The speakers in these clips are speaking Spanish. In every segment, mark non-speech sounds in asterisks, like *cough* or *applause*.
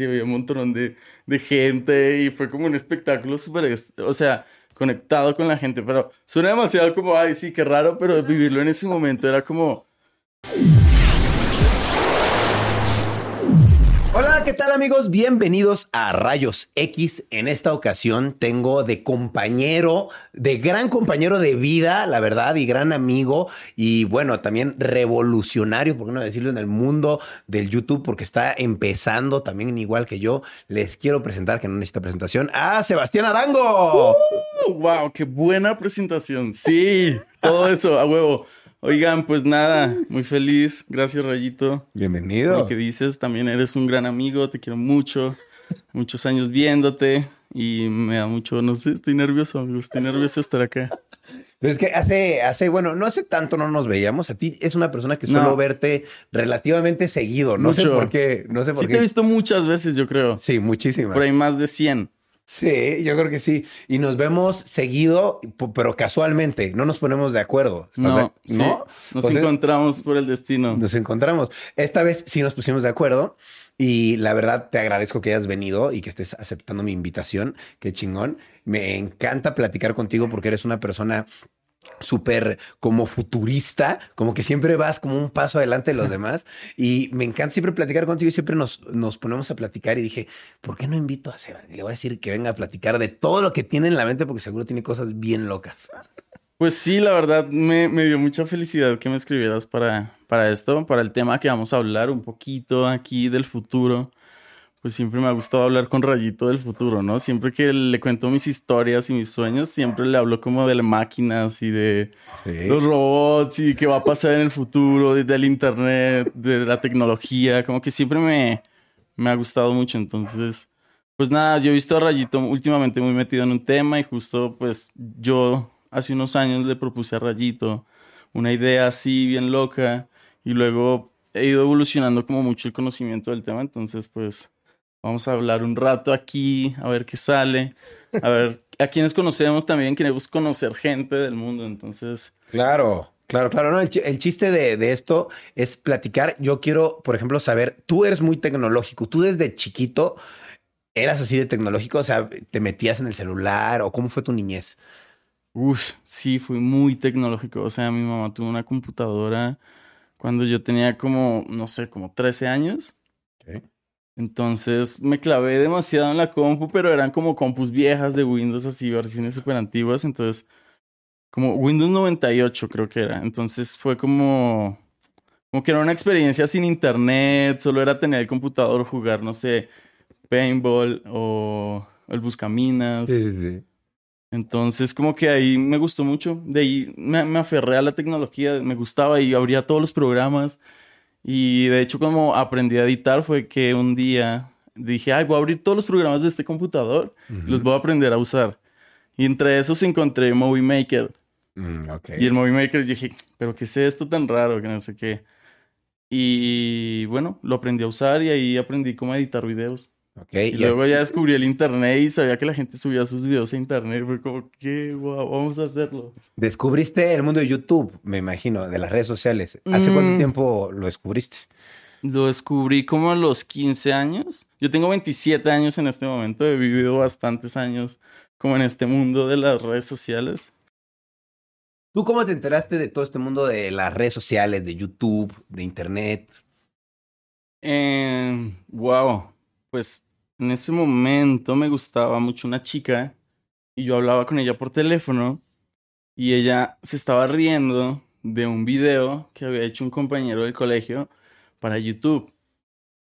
y había un montón de, de gente y fue como un espectáculo súper, o sea, conectado con la gente, pero suena demasiado como, ay, sí, qué raro, pero vivirlo en ese momento era como... ¿qué tal amigos? Bienvenidos a Rayos X. En esta ocasión tengo de compañero, de gran compañero de vida, la verdad, y gran amigo, y bueno, también revolucionario, por qué no decirlo, en el mundo del YouTube, porque está empezando también igual que yo. Les quiero presentar, que no necesita presentación, a Sebastián Adango. ¡Wow! Uh, ¡Qué buena presentación! Sí, todo eso, a huevo. Oigan, pues nada, muy feliz. Gracias, Rayito. Bienvenido. Lo que dices, también eres un gran amigo, te quiero mucho. Muchos años viéndote y me da mucho, no sé, estoy nervioso, amigo, estoy nervioso de estar acá. Pero es que hace, hace, bueno, no hace tanto no nos veíamos. A ti es una persona que suelo verte relativamente seguido. No sé por qué, no sé por qué. Sí te he visto muchas veces, yo creo. Sí, muchísimas. Por ahí más de 100. Sí, yo creo que sí. Y nos vemos seguido, pero casualmente. No nos ponemos de acuerdo. no, ¿no? Nos encontramos por el destino. Nos encontramos. Esta vez sí nos pusimos de acuerdo. Y la verdad te agradezco que hayas venido y que estés aceptando mi invitación. Qué chingón. Me encanta platicar contigo porque eres una persona súper como futurista, como que siempre vas como un paso adelante de los *laughs* demás. Y me encanta siempre platicar contigo y siempre nos, nos ponemos a platicar. Y dije, ¿por qué no invito a Seba? Y le voy a decir que venga a platicar de todo lo que tiene en la mente, porque seguro tiene cosas bien locas. Pues sí, la verdad me, me dio mucha felicidad que me escribieras para, para esto, para el tema que vamos a hablar un poquito aquí del futuro pues siempre me ha gustado hablar con Rayito del futuro, ¿no? Siempre que le cuento mis historias y mis sueños, siempre le hablo como de las máquinas y de los robots y qué va a pasar en el futuro, desde el internet, de la tecnología, como que siempre me, me ha gustado mucho. Entonces, pues nada, yo he visto a Rayito últimamente muy metido en un tema y justo pues yo hace unos años le propuse a Rayito una idea así bien loca y luego he ido evolucionando como mucho el conocimiento del tema, entonces pues Vamos a hablar un rato aquí, a ver qué sale, a ver a quienes conocemos también, queremos conocer gente del mundo, entonces. Claro, claro, claro. No, el, chiste de, de, esto es platicar. Yo quiero, por ejemplo, saber, tú eres muy tecnológico, tú desde chiquito eras así de tecnológico, o sea, te metías en el celular o cómo fue tu niñez. Uf, sí, fui muy tecnológico. O sea, mi mamá tuvo una computadora cuando yo tenía como, no sé, como 13 años. Entonces me clavé demasiado en la compu, pero eran como compus viejas de Windows, así, versiones súper antiguas. Entonces, como Windows 98 creo que era. Entonces fue como, como que era una experiencia sin internet, solo era tener el computador, jugar, no sé, paintball o el buscaminas. Sí, sí. Entonces, como que ahí me gustó mucho. De ahí me, me aferré a la tecnología, me gustaba y abría todos los programas. Y de hecho, como aprendí a editar, fue que un día dije, ay, voy a abrir todos los programas de este computador, los voy a aprender a usar. Y entre esos encontré Movie Maker. Mm, y el Movie Maker dije, pero ¿qué es esto tan raro? Que no sé qué. Y bueno, lo aprendí a usar y ahí aprendí cómo editar videos. Y, luego ya descubrí el internet y sabía que la gente subía sus videos a internet. Fue como, qué guau, vamos a hacerlo. Descubriste el mundo de YouTube, me imagino, de las redes sociales. ¿Hace cuánto mm. tiempo lo descubriste? Lo descubrí como a los 15 años. Yo tengo 27 años en este momento. He vivido bastantes años como en este mundo de las redes sociales. ¿Tú cómo te enteraste de todo este mundo de las redes sociales, de YouTube, de Internet? Eh, wow pues en ese momento me gustaba mucho una chica y yo hablaba con ella por teléfono y ella se estaba riendo de un video que había hecho un compañero del colegio para YouTube.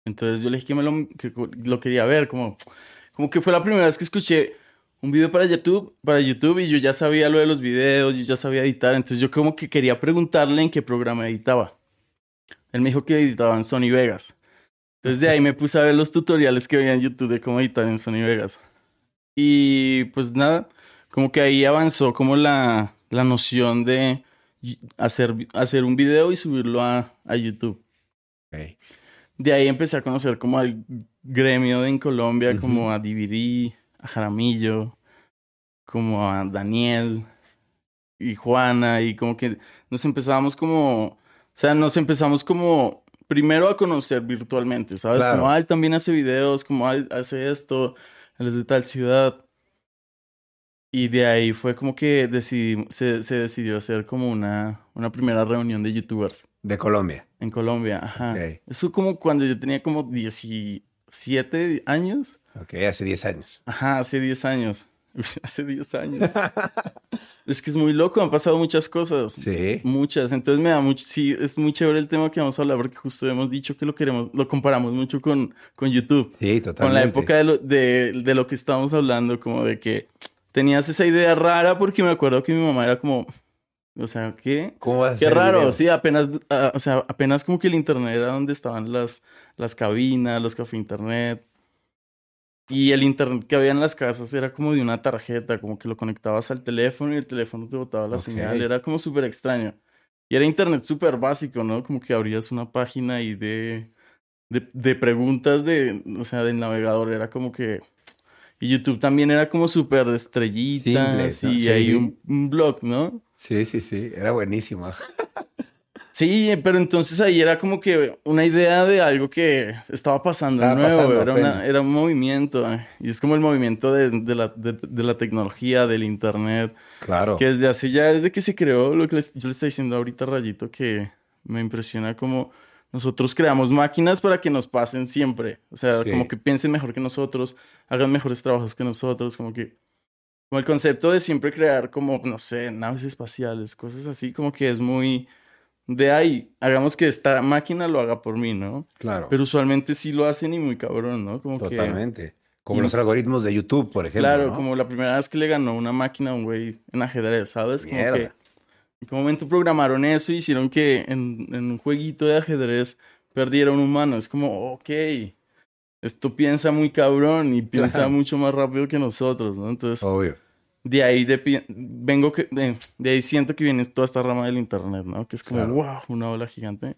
Entonces yo le dije que, me lo, que quería ver, como, como que fue la primera vez que escuché un video para YouTube, para YouTube y yo ya sabía lo de los videos, yo ya sabía editar, entonces yo como que quería preguntarle en qué programa editaba. Él me dijo que editaba en Sony Vegas. Entonces de ahí me puse a ver los tutoriales que veía en YouTube de cómo editar en Sony Vegas. Y pues nada, como que ahí avanzó como la, la noción de hacer, hacer un video y subirlo a, a YouTube. De ahí empecé a conocer como al gremio en Colombia, como a DVD, a Jaramillo, como a Daniel y Juana, y como que nos empezábamos como, o sea, nos empezamos como primero a conocer virtualmente, ¿sabes? Como, ah, él también hace videos, como, ah, hace esto, él es de tal ciudad. Y de ahí fue como que decidí, se, se, decidió hacer como una, una primera reunión de youtubers. De Colombia. En Colombia, ajá. Eso como cuando yo tenía como 17 años. Ok, hace 10 años. Ajá, hace 10 años. *laughs* hace 10 años. es que es muy loco, han pasado muchas cosas. Sí. Muchas. Entonces me da mucho, sí, es muy chévere el tema que vamos a hablar porque justo hemos dicho que lo queremos, lo comparamos mucho con, con YouTube. Sí, totalmente. Con la época de lo, de, de lo que estábamos hablando, como de que tenías esa idea rara porque me acuerdo que mi mamá era como, o sea, ¿qué? ¿Cómo vas a Qué raro, sí, apenas, ah, o sea, apenas como que el internet era donde estaban las, las cabinas, los café internet. Y el internet que había en las casas era como de una tarjeta, como que lo conectabas al teléfono y el teléfono te botaba la señal. Era como súper extraño. Y era internet súper básico, ¿no? Como que abrías una página ahí de, de, de preguntas de, o sea, del navegador. Era como que... Y YouTube también era como súper estrellitas y hay un, un blog, ¿no? Sí, sí, sí. Era buenísimo. *laughs* Sí, pero entonces ahí era como que una idea de algo que estaba pasando nuevo, era, era, un movimiento. Eh, y es como el movimiento de, de, la, de, la, tecnología, del internet. Claro. Que desde así ya, desde que se creó, lo que yo le estoy diciendo ahorita, Rayito, que me impresiona como nosotros creamos máquinas para que nos pasen siempre. O sea, como que piensen mejor que nosotros, hagan mejores trabajos que nosotros, como que... Como el concepto de siempre crear como, no sé, naves espaciales, cosas así, como que es muy de ahí, hagamos que esta máquina lo haga por mí, ¿no? Claro. Pero usualmente sí lo hacen y muy cabrón, ¿no? Como Totalmente. Como los algoritmos de YouTube, por ejemplo. Claro, como la primera vez que le ganó una máquina a un güey en ajedrez, ¿sabes? Como que en qué momento programaron eso y hicieron que en, un jueguito de ajedrez perdiera un humano. Es como, ok, esto piensa muy cabrón y piensa mucho más rápido que nosotros, ¿no? Entonces, Obvio de ahí de, vengo que, de, ahí siento que viene toda esta rama del internet, ¿no? Que es como, wow, una ola gigante.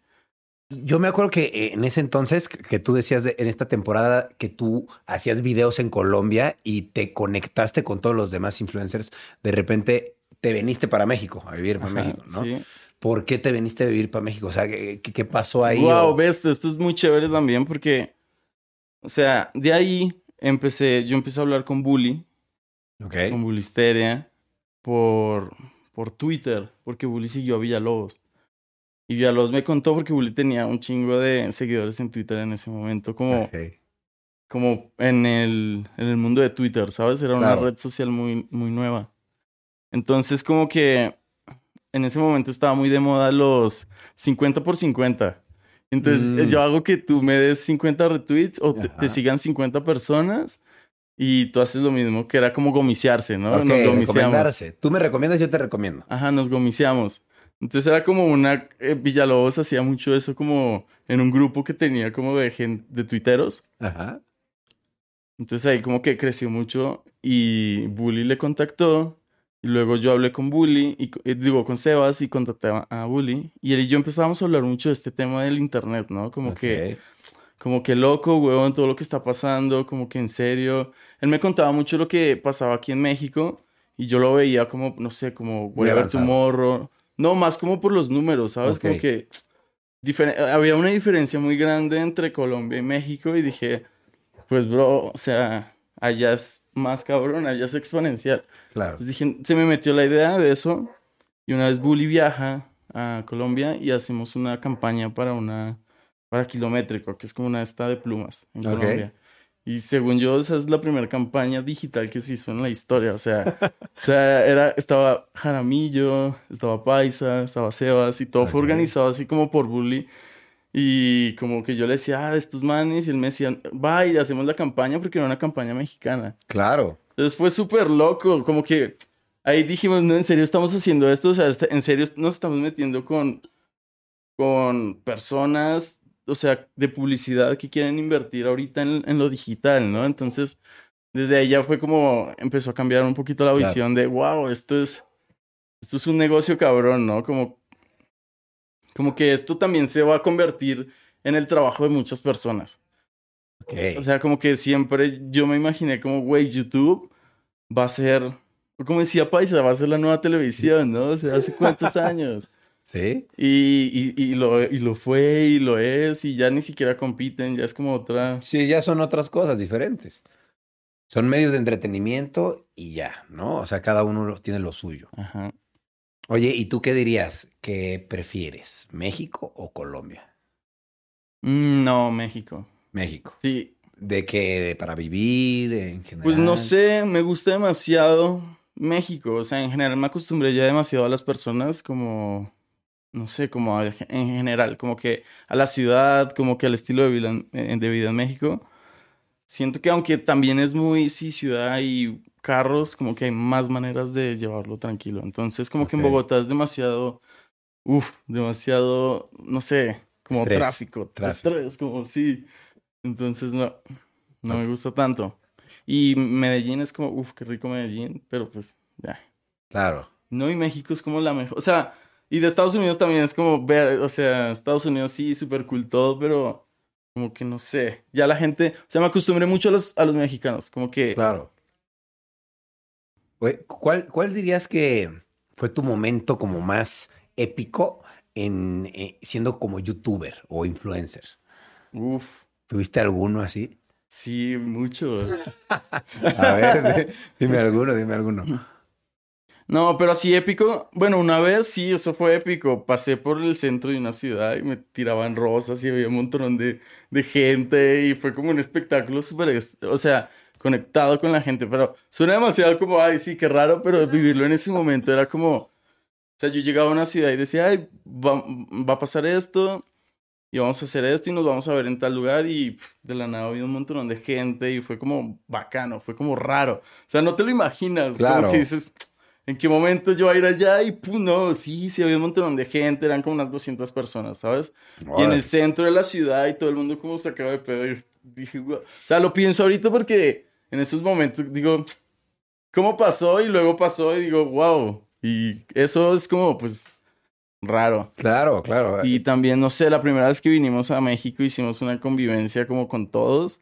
Yo me acuerdo que eh, en ese entonces, que tú decías en esta temporada que tú hacías videos en Colombia y te conectaste con todos los demás influencers, de repente te veniste para México, a vivir para México, ¿no? Sí. ¿Por qué te veniste a vivir para México? O sea, ¿qué, qué pasó ahí? Wow, ves, esto es muy chévere también porque, o sea, de ahí empecé, yo empecé a hablar con Bully, con Bulisteria por, por Twitter, porque Bully siguió a Villalobos. Y Villalobos me contó porque Bully tenía un chingo de seguidores en Twitter en ese momento, como, como en, el, en el mundo de Twitter, ¿sabes? Era una red social muy, muy nueva. Entonces, como que en ese momento estaba muy de moda los 50 por 50. Entonces, mm. yo hago que tú me des 50 retweets o te, te, sigan 50 personas y tú haces lo mismo, que era como gomiciarse, ¿no? nos gomiciamos. Tú me recomiendas, yo te recomiendo. Ajá, nos gomiciamos. Entonces era como una... Eh, Villalobos hacía mucho eso como en un grupo que tenía como de gente, de tuiteros. Ajá. Entonces ahí como que creció mucho y Bully le contactó. Y luego yo hablé con Bully, y, eh, digo, con Sebas y contacté a, Bully. Y él y yo empezábamos a hablar mucho de este tema del internet, ¿no? Como que como que loco, huevón, todo lo que está pasando, como que en serio. Él me contaba mucho lo que pasaba aquí en México y yo lo veía como, no sé, como voy a ver tu morro. No, más como por los números, ¿sabes? Como que había una diferencia muy grande entre Colombia y México y dije, pues bro, o sea, allá es más cabrón, allá es exponencial. Claro. Entonces dije, se me metió la idea de eso y una vez Bully viaja a Colombia y hacemos una campaña para una para kilométrico, que es como una esta de plumas en Colombia. Y según yo, esa es la primera campaña digital que se hizo en la historia. O sea, o sea era, estaba Jaramillo, estaba Paisa, estaba Sebas y todo fue organizado así como por Bully. Y como que yo le decía, ah, estos manes, y él me decía, va y hacemos la campaña porque era una campaña mexicana. Claro. Entonces fue súper loco, como que ahí dijimos, no, en serio estamos haciendo esto, o sea, este- en serio nos estamos metiendo con, con personas, o sea, de publicidad que quieren invertir ahorita en, en lo digital, ¿no? Entonces, desde ahí ya fue como, empezó a cambiar un poquito la Claro. visión de, wow, esto es, esto es un negocio cabrón, ¿no? Como, como que esto también se va a convertir en el trabajo de muchas personas. Ok. O sea, como que siempre yo me imaginé como, güey, YouTube va a ser, como decía Paisa, va a ser la nueva televisión, ¿no? O sea, hace cuántos *laughs* años. ¿Sí? Y, y, y, lo, y lo fue y lo es y ya ni siquiera compiten, ya es como otra... Sí, ya son otras cosas diferentes. Son medios de entretenimiento y ya, ¿no? O sea, cada uno tiene lo suyo. Ajá. Oye, ¿y tú qué dirías? ¿Qué prefieres? ¿México o Colombia? Mm, No, México. México. Sí, ¿De qué? ¿Para vivir en general? pues no sé, me gusta demasiado México. O sea, en general me acostumbré ya demasiado a las personas como, no sé, como en general, como que a la ciudad, como que al estilo de vida, en- de vida en México. Siento que aunque también es muy, sí, ciudad y carros, como que hay más maneras de llevarlo tranquilo. Entonces, como que en. Bogotá es demasiado, uff, demasiado, no sé, como Estrés, tráfico, tráfico. estrés, como sí. Entonces, no, no me gusta tanto. Y Medellín es como, uff, qué rico Medellín, pero pues, ya. Claro. No, y México es como la mejor, o sea, y de Estados Unidos también es como ver, o sea, Estados Unidos sí, súper cool todo, pero como que no sé, ya la gente, o sea, me acostumbré mucho a los, a los mexicanos, como que, Claro. ¿Cuál, ¿Cuál dirías que fue tu momento como más épico en eh, siendo como youtuber o influencer? uff, ¿Tuviste alguno así? sí, muchos. *laughs* A ver, di- dime alguno, dime alguno. No, pero así épico. Bueno, una vez sí, eso fue épico. Pasé por el centro de una ciudad y me tiraban rosas y había un montón de, de gente y fue como un espectáculo súper, o sea, conectado con la gente. Pero suena demasiado como, ay, sí, qué raro, pero vivirlo en ese momento era como, o sea, yo llegaba a una ciudad y decía, ay, va, va a pasar esto y vamos a hacer esto y nos vamos a ver en tal lugar y de la nada había un montón de gente y fue como bacano, fue como raro. O sea, no te lo imaginas. Claro. Como que dices, ¿en qué momento yo voy a ir allá? Y pum, no, sí, sí había un montón de gente, eran como unas 200 personas, ¿sabes? Y en el centro de la ciudad y todo el mundo como se acaba de pedo. Y dije, "Guau". O sea, lo pienso ahorita porque en esos momentos digo, ¿cómo pasó? Y luego pasó y digo, wow. Y eso es como, pues, raro. Claro, claro. Y también, no sé, la primera vez que vinimos a México hicimos una convivencia como con todos.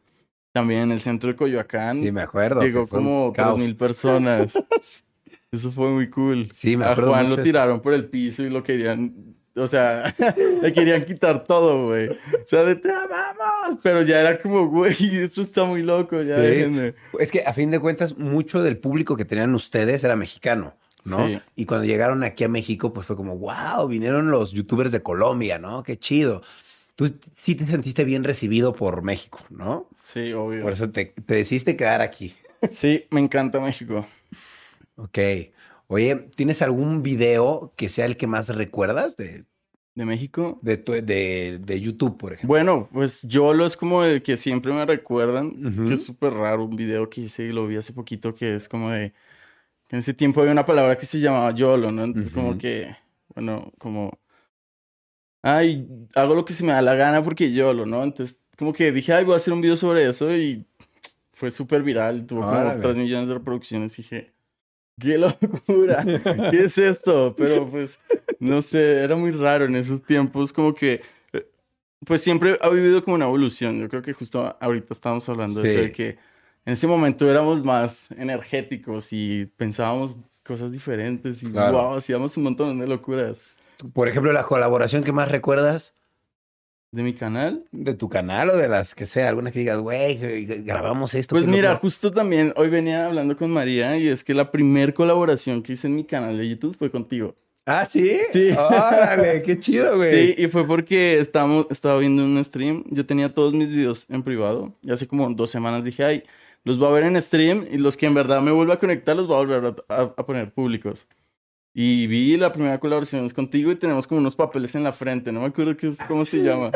También en el centro de Coyoacán. Sí, me acuerdo. Llegó como caos. 3.000 personas. *laughs* Eso fue muy cool. Sí, me A acuerdo Juan mucho lo eso. tiraron por el piso y lo querían, o sea, *laughs* le querían quitar todo, güey. O sea, de te amamos. Pero ya era como, güey, esto está muy loco, ya Sí. déjenme. Es que a fin de cuentas, mucho del público que tenían ustedes era mexicano, ¿no? Sí. Y cuando llegaron aquí a México, pues fue como, wow, vinieron los youtubers de Colombia, ¿no? Qué chido. Tú sí te sentiste bien recibido por México, ¿no? Sí, obvio. Por eso te, te decidiste quedar aquí. Sí, me encanta México. Ok. Oye, ¿tienes algún video que sea el que más recuerdas de, ¿De México? de, tu- de, de YouTube, por ejemplo? Bueno, pues Yolo es como el que siempre me recuerdan, que es súper raro, un video que hice y lo vi hace poquito, que es como de, que en ese tiempo había una palabra que se llamaba Yolo, ¿no? Entonces como que, bueno, como, ay, hago lo que se me da la gana porque Yolo, ¿no? Entonces como que dije, ay, voy a hacer un video sobre eso y fue súper viral, tuvo como Órale. 3 millones de reproducciones y dije, qué locura, ¿qué es esto? Pero pues, no sé, era muy raro en esos tiempos, como que eh, pues siempre ha vivido como una evolución. Yo creo que justo ahorita estábamos hablando de eso, de que en ese momento éramos más energéticos y pensábamos cosas diferentes y Claro. wow, hacíamos un montón de locuras. Por ejemplo, la colaboración que más recuerdas De mi canal. de tu canal o de las que sea, alguna que digas, güey, grabamos esto. Pues mira, locura". justo también hoy venía hablando con María y es que la primer colaboración que hice en mi canal de YouTube fue contigo. Ah, sí. Sí. Órale, qué *laughs* chido, güey. Sí, y fue porque estábamos, estaba viendo un stream. Yo tenía todos mis videos en privado. Y hace como dos semanas dije, ay, los voy a ver en stream. Y los que en verdad me vuelva a conectar, los voy a volver a, a- a poner públicos. Y vi la primera colaboración es contigo y tenemos como unos papeles en la frente. No me acuerdo qué es, cómo se llama.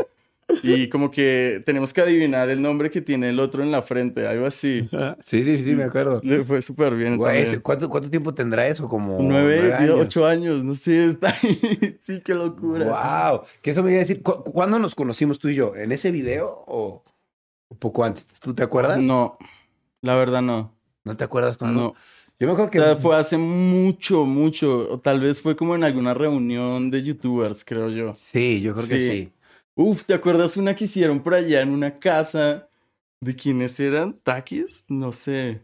Y como que tenemos que adivinar el nombre que tiene el otro en la frente, algo así. *laughs* Sí, sí, sí, me acuerdo. Le fue súper bien. También. ¿cuánto, ¿Cuánto tiempo tendrá eso? Como Nueve, años. ocho años, no sé, *laughs* está ahí. Sí, qué locura. Wow. Que eso me iba a decir. ¿cu- ¿Cuándo nos conocimos tú y yo? ¿En ese video o un poco antes? ¿Tú te acuerdas? No, la verdad no. ¿No te acuerdas cuándo? No. Yo me acuerdo O que. sea, fue hace mucho, mucho. O tal vez fue como en alguna reunión de youtubers, creo yo. Sí, yo creo que Sí. Uf, ¿te acuerdas una que hicieron por allá en una casa? ¿De quiénes eran? ¿Taquis? No sé.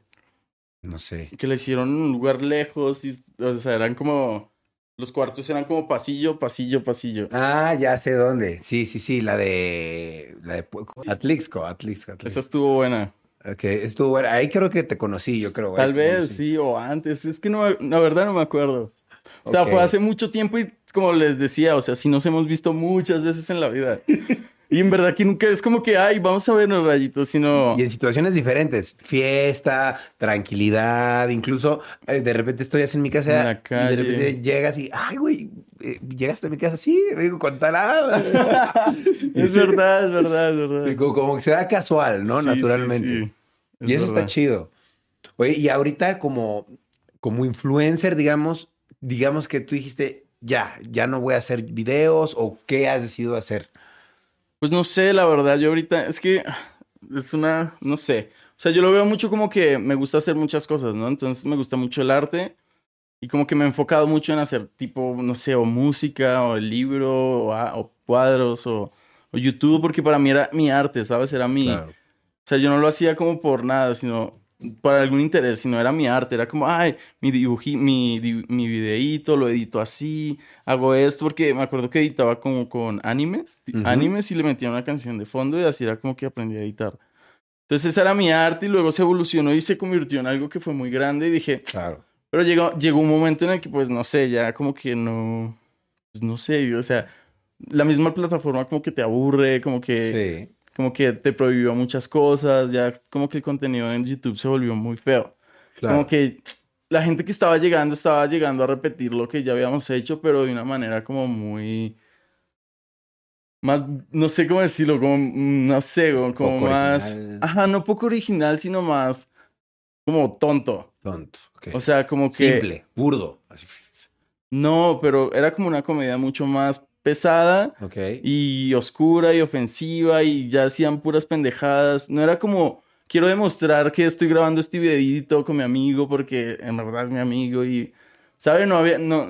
No sé. Que la hicieron en un lugar lejos y, o sea, eran como... Los cuartos eran como pasillo, pasillo, pasillo. Ah, ya sé dónde. Sí, sí, sí, la de. La de Atlixco, Atlixco, Esa Atlixco. estuvo buena. Ok, estuvo bueno. Ahí creo que te conocí, yo creo. Tal te vez, conocí. sí, o antes. Es que no, la verdad no me acuerdo. O sea, Ok. fue hace mucho tiempo y como les decía, o sea, sí nos hemos visto muchas veces en la vida. *laughs* Y en verdad que nunca es como que, ay, vamos a vernos rayitos, sino... Y en situaciones diferentes, fiesta, tranquilidad, incluso eh, de repente estoy así en mi casa En la y de repente llegas y, ay, güey, eh, llegaste a mi casa, sí, digo, con tal ah". *laughs* es verdad, es verdad, es verdad. Sí, como, como que se da casual, ¿no? Sí, Naturalmente. Es Y eso verdad. está chido. Oye, y ahorita como, como influencer, digamos, digamos que tú dijiste, ya, ya no voy a hacer videos o qué has decidido hacer. Pues no sé, la verdad, yo ahorita es que es una, no sé. O sea, yo lo veo mucho como que me gusta hacer muchas cosas, ¿no? Entonces me gusta mucho el arte y como que me he enfocado mucho en hacer tipo, no sé, o música o el libro o, a- o cuadros o, o YouTube, porque para mí era mi arte, ¿sabes? Era mi... O sea, yo no lo hacía como por nada, sino para algún interés, sino era mi arte. Era como, ay, mi dibuji, mi, di- mi videíto, lo edito así, hago esto, porque me acuerdo que editaba como con animes, Ujú. animes y le metía una canción de fondo y así era como que aprendí a editar. Entonces esa era mi arte y luego se evolucionó y se convirtió en algo que fue muy grande y dije, Claro. Pero llegó, llegó un momento en el que pues no sé, ya como que no, pues no sé, o sea, la misma plataforma como que te aburre, como que Sí. como que te prohibió muchas cosas, ya como que el contenido en YouTube se volvió muy feo. Claro. Como que la gente que estaba llegando estaba llegando a repetir lo que ya habíamos hecho, pero de una manera como muy... Más, no sé cómo decirlo, como, no sé, como, como Poco más... original. Ajá, no poco original, sino más como tonto. Tonto. O sea, como que... Simple, burdo. Así. No, pero era como una comedia mucho más pesada y oscura y ofensiva y ya hacían puras pendejadas. No era como, quiero demostrar que estoy grabando este videito con mi amigo porque en verdad es mi amigo y, ¿sabes? No había, no,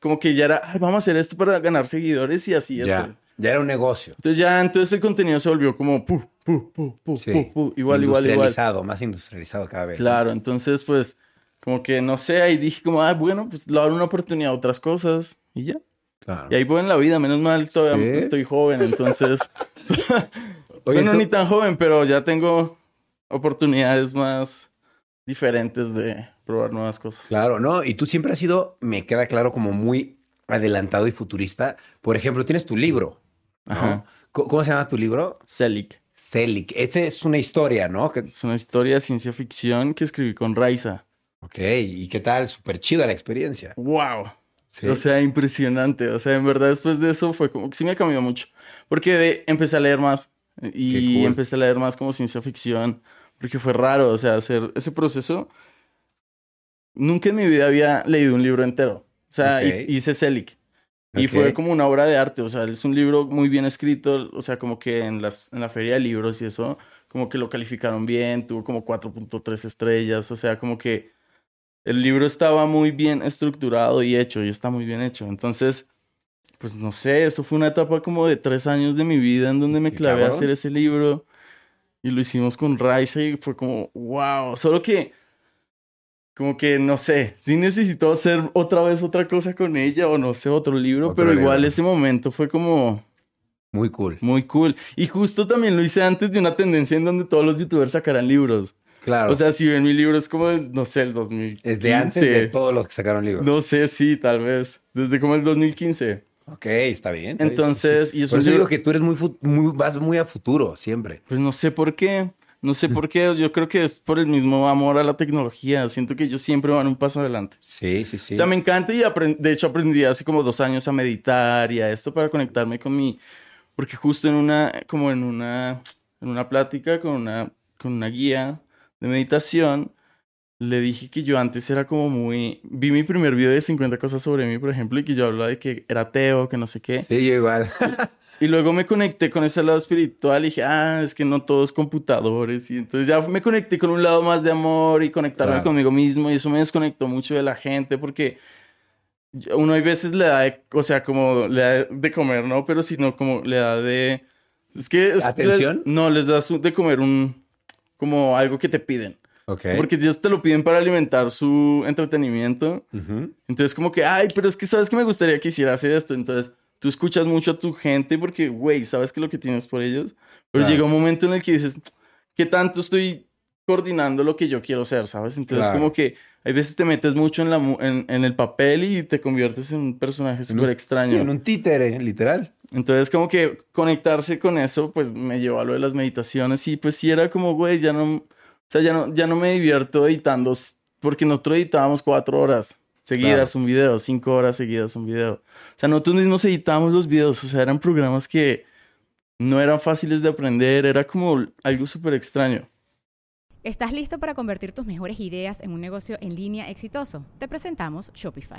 como que ya era, "Ay, vamos a hacer esto para ganar seguidores y así. Ya. esto". Ya era un negocio. Entonces ya, entonces el contenido se volvió como, pu, pu, pu, pu, Sí. igual, igual, igual. Industrializado, más industrializado cada vez. Claro, entonces pues, como que no sé, ahí dije como, ah, bueno, pues le voy a dar una oportunidad a otras cosas y ya. Claro. Y ahí voy en la vida, menos mal todavía Sí. estoy joven, entonces... *laughs* Oye, bueno, tú- ni tan joven, pero ya tengo oportunidades más diferentes de probar nuevas cosas. Claro, ¿no? Y tú siempre has sido, me queda claro, como muy adelantado y futurista. Por ejemplo, tienes tu libro. ¿no? Ajá. ¿Cómo se llama tu libro? Celic. Celic. Esa es una historia, ¿no? Que- Es una historia de ciencia ficción que escribí con Raiza. Ok, ¿y qué tal? Súper chida la experiencia. ¡Wow! Sí. O sea, impresionante. O sea, en verdad después de eso fue como que sí me cambió mucho. Porque de- empecé a leer más. Y cool. empecé a leer más como ciencia ficción. Porque fue raro, o sea, hacer ese proceso. Nunca en mi vida había leído un libro entero. O sea, hice Celic. Y fue como una obra de arte, o sea, es un libro muy bien escrito, o sea, como que en, las, en la feria de libros y eso, como que lo calificaron bien, tuvo como 4.3 estrellas, o sea, como que el libro estaba muy bien estructurado y hecho, y está muy bien hecho. Entonces, pues no sé, eso fue una etapa como de tres años de mi vida en donde me clavé a hacer ese libro y lo hicimos con Raiza y fue como, wow, solo que como que no sé, sí necesitó hacer otra vez otra cosa con ella o no sé, otro libro, Otro pero igual libro. ese momento fue como Muy cool. muy cool. Y justo también lo hice antes de una tendencia en donde todos los youtubers sacaran libros. Claro. O sea, si ven mi libro es como, no sé, el 2015. es de antes de todos los que sacaron libros. No sé, sí, tal vez. Desde como el 2015. Ok, está bien. está bien, Entonces, sí. y es Por un eso libro- digo que tú eres muy, muy, vas muy a futuro, siempre. Pues no sé por qué. No sé por qué. Yo creo que es por el mismo amor a la tecnología. Siento que ellos siempre van un paso adelante. Sí, sí, sí. O sea, me encanta y de hecho aprendí hace como dos años a meditar y a esto para conectarme con mi, porque justo en una, como en una, en una plática con una, con una guía de meditación, le dije que yo antes era como muy... Vi mi primer video de 50 cosas sobre mí, por ejemplo, y que yo hablaba de que era ateo, que no sé qué. Sí, yo igual. Y luego me conecté con ese lado espiritual y dije, ah, es que no todos computadores. Y entonces ya me conecté con un lado más de amor y conectarme Claro. conmigo mismo. Y eso me desconectó mucho de la gente porque uno hay veces le da, de- o sea, como le da de comer, ¿no? Pero si no, como le da de... Es que... es- ¿Atención? no, les das de comer un... como algo que te piden. Ok. Porque ellos te lo piden para alimentar su entretenimiento. Ujú. Entonces, como que, ay, pero es que sabes que me gustaría que hicieras esto. Entonces, tú escuchas mucho a tu gente porque, güey, sabes que lo que tienes por ellos. Pero Claro. llega un momento en el que dices, ¿qué tanto estoy coordinando lo que yo quiero ser, sabes? Entonces, Claro. como que hay veces te metes mucho en, la, en, en el papel y te conviertes en un personaje súper extraño. sí, en un títere, literal. Entonces, como que conectarse con eso, pues me llevó a lo de las meditaciones y pues sí era como, güey, ya no, o sea, ya no, ya no me divierto editando, porque nosotros editábamos cuatro horas seguidas un video, cinco horas seguidas un video. O sea, nosotros mismos editábamos los videos, o sea, eran programas que no eran fáciles de aprender, era como algo súper extraño. ¿Estás listo para convertir tus mejores ideas en un negocio en línea exitoso? Te presentamos Shopify.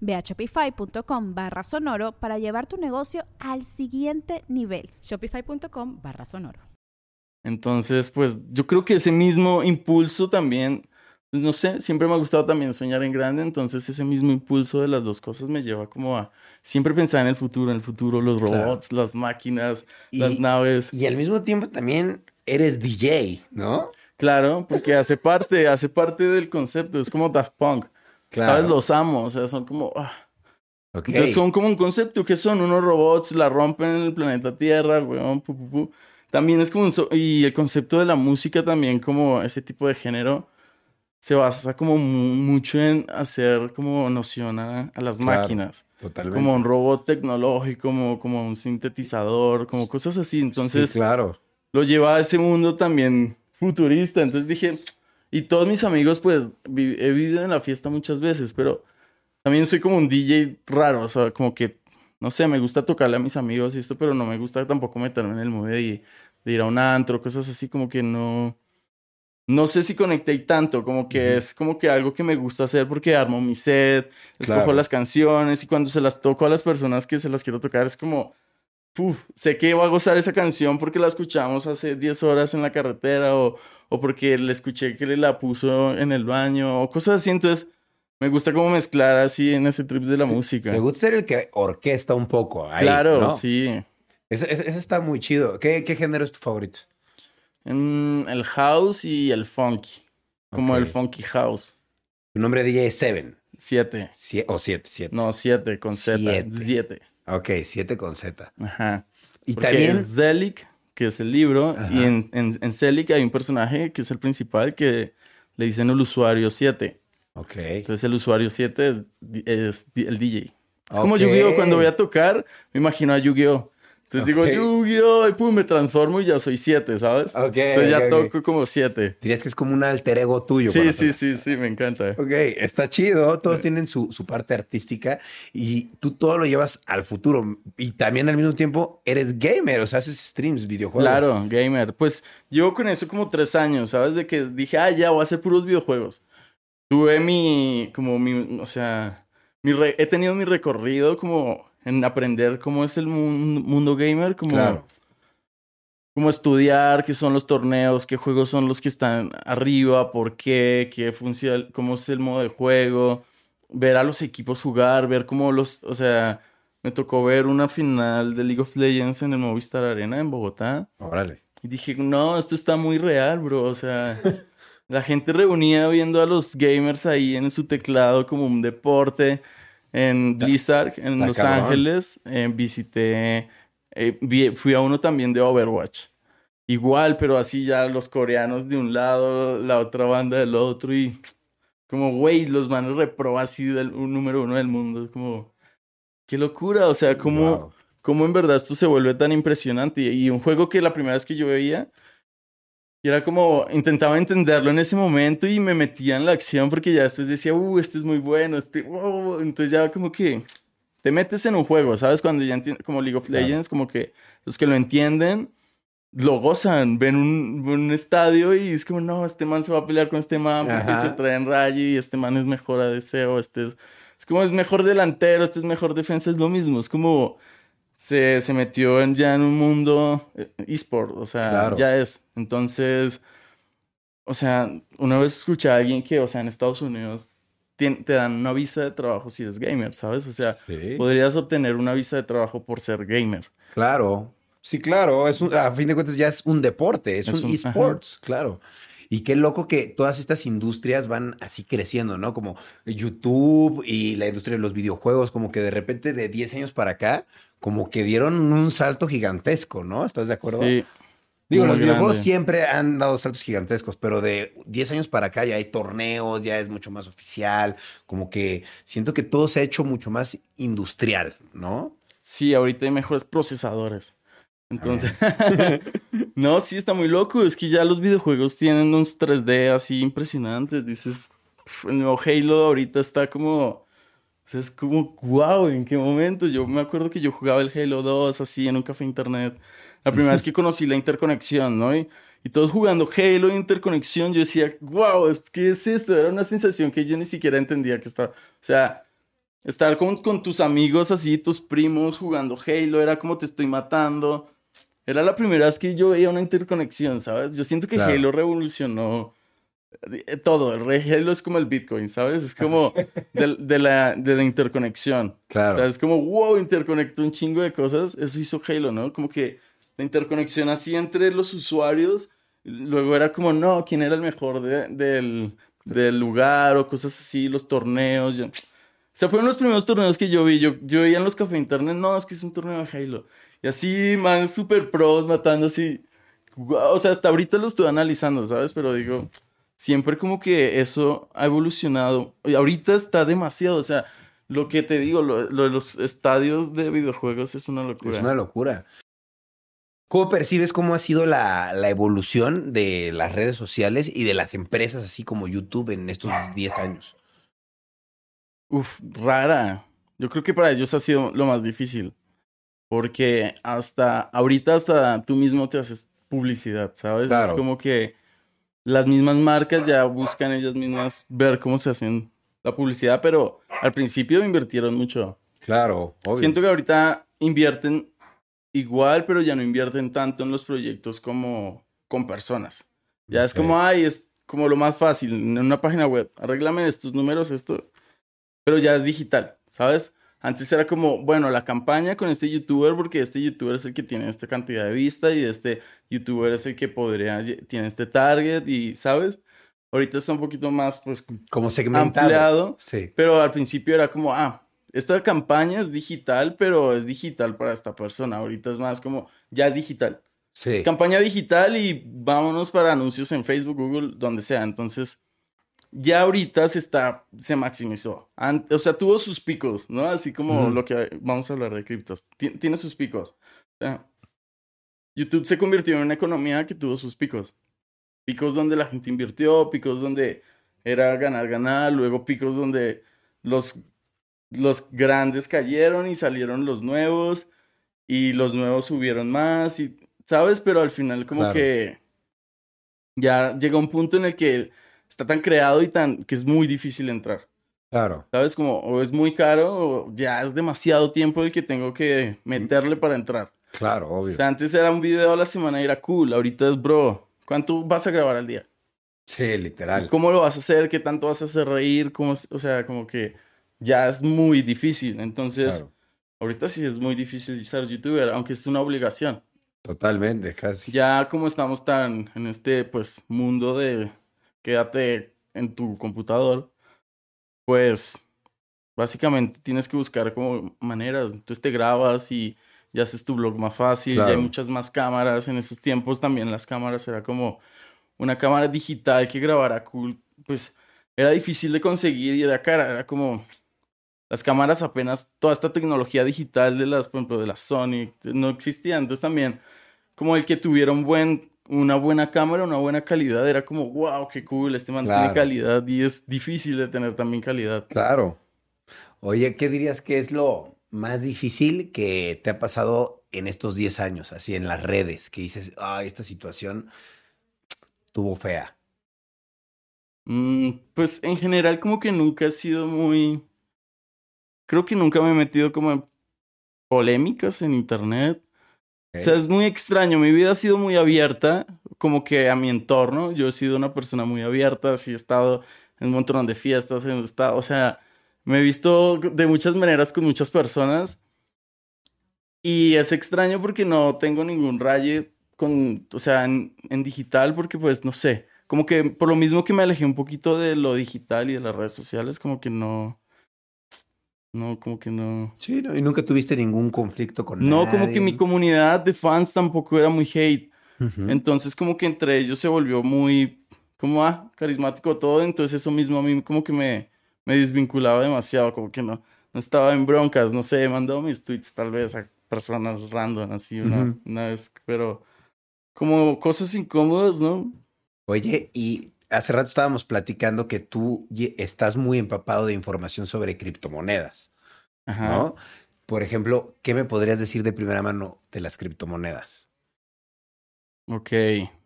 Ve a shopify.com barra sonoro para llevar tu negocio al siguiente nivel. Shopify.com barra sonoro. Entonces, pues yo creo que ese mismo impulso también, no sé, siempre me ha gustado también soñar en grande, entonces ese mismo impulso de las dos cosas me lleva como a siempre pensar en el futuro, en el futuro, los Claro. robots, las máquinas, Y- las naves. Y al mismo tiempo también eres DJ, ¿no? Claro, porque hace parte, hace parte del concepto, es como Daft Punk. ¿Sabes? Los amo, o sea, son como... ah. Ok. Entonces son como un concepto que son unos robots, la rompen en el planeta Tierra, weón, pu, pu, pu. También es como un... so- y el concepto de la música también como ese tipo de género se basa como mu- mucho en hacer como noción a, a las Claro, máquinas. Totalmente. Como un robot tecnológico, como, como un sintetizador, como cosas así. Entonces Sí, claro. lo lleva a ese mundo también futurista. Entonces dije, y todos mis amigos, pues vi- he vivido en la fiesta muchas veces, pero también soy como un DJ raro, o sea, como que, no sé, me gusta tocarle a mis amigos y esto, pero no me gusta tampoco meterme en el mood de, de ir a un antro, cosas así, como que no. No sé si conecté tanto, como que Ujú. es como que algo que me gusta hacer porque armo mi set, escojo Claro. las canciones y cuando se las toco a las personas que se las quiero tocar es como, Uf, sé que va a gozar esa canción porque la escuchamos hace 10 horas en la carretera o, o porque le escuché que le la puso en el baño o cosas así. Entonces, me gusta como mezclar así en ese trip de la música. Me gusta ser el que orquesta un poco. ahí, claro, ¿no? sí. Ese está muy chido. ¿Qué, qué género es tu favorito? En el house y el funky. Como el funky house. Tu nombre de DJ es Seven. Siete. Sie- o siete, siete. No, siete con Z. Siete. Siete. Ok, siete con Z. Ajá. Y Porque también. es Zelig, que es el libro, Ajá. y en, en, en Zelig hay un personaje que es el principal que le dicen el usuario 7. Ok. Entonces el usuario 7 es, es el DJ. Es como Ok. Yu-Gi-Oh! Cuando voy a tocar, me imagino a Yu-Gi-Oh! Entonces Ok. digo Yu-Gi-Oh! y pum, me transformo y ya soy 7, ¿sabes? Ok, Entonces ya ok, ok. toco como 7. Dirías que es como un alter ego tuyo. Sí, sí, sí, sí, me encanta. Ok, está chido. Todos tienen su, su parte artística y tú todo lo llevas al futuro. Y también al mismo tiempo eres gamer, o sea, haces streams, videojuegos. Claro, gamer. Pues llevo con eso como tres años, ¿sabes? De que dije, ah, ya voy a hacer puros videojuegos. Tuve mi, como mi, o sea, mi re- he tenido mi recorrido como en aprender cómo es el mun- mundo gamer, como, Claro. como estudiar qué son los torneos, qué juegos son los que están arriba, por qué, qué funciona, cómo es el modo de juego, ver a los equipos jugar, ver cómo los, o sea, me tocó ver una final de League of Legends en el Movistar Arena en Bogotá. Órale. Y dije, no, esto está muy real, bro. O sea, la gente reunida viendo a los gamers ahí en su teclado como un deporte. En Blizzard, en Los cabrón. Ángeles, eh, visité, eh, vi- fui a uno también de Overwatch. Igual, pero así ya los coreanos de un lado, la otra banda del otro y como, güey, los manos repro así del un número uno del mundo. Es como, qué locura, o sea, como Wow. cómo en verdad esto se vuelve tan impresionante. Y, y un juego que la primera vez que yo veía, y era como, intentaba entenderlo en ese momento y me metía en la acción porque ya después decía, uh, este es muy bueno, este, wow. Entonces ya como que te metes en un juego, ¿sabes? Cuando ya entiendes, como League of Claro. Legends, como que los que lo entienden lo gozan, ven un, un estadio y es como, no, este man se va a pelear con este man porque Ajá. se trae en raya y este man es mejor ADC o este es, es como es mejor delantero, este es mejor defensa, es lo mismo, es como se, se metió en, ya en un mundo eh, eSport, o sea, Claro. ya es. Entonces, o sea, una vez escuché a alguien que, o sea, en Estados Unidos te dan una visa de trabajo si eres gamer, ¿sabes? O sea, Sí. podrías obtener una visa de trabajo por ser gamer. Claro. Sí, claro. Es un- a fin de cuentas ya es un deporte, es, Es un un- esports, claro. Y qué loco que todas estas industrias van así creciendo, ¿no? Como YouTube y la industria de los videojuegos, como que de repente de 10 años para acá, como que dieron un salto gigantesco, ¿no? ¿Estás de acuerdo? Sí. Digo, muy los videojuegos siempre han dado saltos gigantescos, pero de 10 años para acá ya hay torneos, ya es mucho más oficial, como que siento que todo se ha hecho mucho más industrial, ¿no? Sí, ahorita hay mejores procesadores. Entonces, *laughs* no, sí está muy loco. Es que ya los videojuegos tienen unos 3D así impresionantes. Dices, "Uf, el nuevo Halo ahorita está como, o sea, es como, wow, ¿en qué momento? Yo me acuerdo que yo jugaba el Halo 2 así en un café internet. La primera vez que conocí la interconexión, ¿no? Y, y todos jugando Halo interconexión, yo decía, wow, ¿qué es esto? Era una sensación que yo ni siquiera entendía que estaba, o sea, Estar con, con tus amigos así, tus primos jugando Halo, era como te estoy matando. Era la primera vez que yo veía una interconexión, ¿sabes? Yo siento que Claro. Halo revolucionó eh, todo. Halo es como el Bitcoin, ¿sabes? Es como *laughs* de, la, de la interconexión. Claro. O sea, es como, wow, interconectó un chingo de cosas. Eso hizo Halo, ¿no? Como que la interconexión así entre los usuarios. Luego era como, no, ¿quién era el mejor de- del, del lugar o cosas así, los torneos? Yo- o sea, fueron los primeros torneos que yo vi. Yo, yo veía en los café internet, no, es que es un torneo de Halo. Y así, man, super pros matando así. O sea, hasta ahorita lo estoy analizando, ¿sabes? Pero digo, siempre como que eso ha evolucionado. Y ahorita está demasiado, o sea, lo que te digo, lo, lo de los estadios de videojuegos es una locura. Es una locura. ¿Cómo percibes cómo ha sido la, la evolución de las redes sociales y de las empresas así como YouTube en estos 10 años? Uf, rara. Yo creo que para ellos ha sido lo más difícil. Porque hasta ahorita hasta tú mismo te haces publicidad, ¿sabes? Claro. Es como que las mismas marcas ya buscan ellas mismas ver cómo se hacen la publicidad, pero al principio invirtieron mucho. Claro, obvio. Siento que ahorita invierten igual, pero ya no invierten tanto en los proyectos como con personas. Ya es como, ay, es como lo más fácil en una página web. Arréglame estos números, esto. Pero ya es digital, ¿sabes? Antes era como, bueno, la campaña con este youtuber, porque este youtuber es el que tiene esta cantidad de vista y este youtuber es el que podría, tiene este target y, ¿sabes? Ahorita está un poquito más, pues, como segmentado. ampliado. Sí. Pero al principio era como, ah, esta campaña es digital, pero es digital para esta persona. Ahorita es más como, ya es digital. Sí. Campaña digital y vámonos para anuncios en Facebook, Google, donde sea. Entonces, ya ahorita se está, se maximizó. O sea, tuvo sus picos, ¿no? Así como lo que vamos a hablar de criptos. Ti- tiene sus picos. O sea, YouTube se convirtió en una economía que tuvo sus picos. Picos donde la gente invirtió, picos donde era ganar, ganar, luego picos donde los, los grandes cayeron y salieron los nuevos y los nuevos subieron más y, ¿sabes? Pero al final como Claro. que ya llega un punto en el que está tan creado y tan que es muy difícil entrar. Claro. ¿Sabes? Como o es muy caro o ya es demasiado tiempo el que tengo que meterle para entrar. Claro, O obvio. sea, antes era un video a la semana y era cool. Ahorita es, bro, ¿cuánto vas a grabar al día? Sí, literal. ¿Cómo lo vas a hacer? ¿Qué tanto vas a hacer reír? ¿Cómo, o sea, como que ya es muy difícil. Entonces, Claro. Ahorita sí es muy difícil ser youtuber, aunque es una obligación. Totalmente, casi. Ya como estamos tan en este pues mundo de quédate en tu computador, pues básicamente tienes que buscar como maneras. Tú te grabas y ya haces tu blog más fácil, ya hay muchas más cámaras. En esos tiempos también las cámaras era como una cámara digital que grabara cool, pues era difícil de conseguir y era cara, era como las cámaras apenas, toda esta tecnología digital de las, por ejemplo, de la Sony, no existía. Entonces también, como el que tuviera un buen, una buena cámara, una buena calidad, era como, wow, qué cool, este man tiene calidad y es difícil de tener también calidad. Claro. Oye, ¿qué dirías que es lo más difícil que te ha pasado en estos 10 años, así en las redes, que dices, ay, esta situación tuvo fea? Mm, pues en general como que nunca ha sido muy creo que nunca me he metido como en polémicas en internet. O sea, es muy extraño. Mi vida ha sido muy abierta, como que a mi entorno. Yo he sido una persona muy abierta. Sí, he estado en un montón de fiestas. He estado, o sea, me he visto de muchas maneras con muchas personas. Y es extraño porque no tengo ningún raye con, o sea, en, en digital, porque pues no sé. Como que por lo mismo que me alejé un poquito de lo digital y de las redes sociales, como que no no, como que no. Sí, no, y nunca tuviste ningún conflicto con No, como que mi comunidad de fans tampoco era muy hate. Entonces, como que entre ellos se volvió muy, como, ah, carismático todo. Entonces, eso mismo a mí como que me, me desvinculaba demasiado, como que no, no estaba en broncas, no sé, he mandado mis tweets tal vez a personas random, así una, una vez, pero como cosas incómodas, ¿no? Oye, y hace rato estábamos platicando que tú estás muy empapado de información sobre criptomonedas, ¿no? Por ejemplo, ¿qué me podrías decir de primera mano de las criptomonedas? Ok.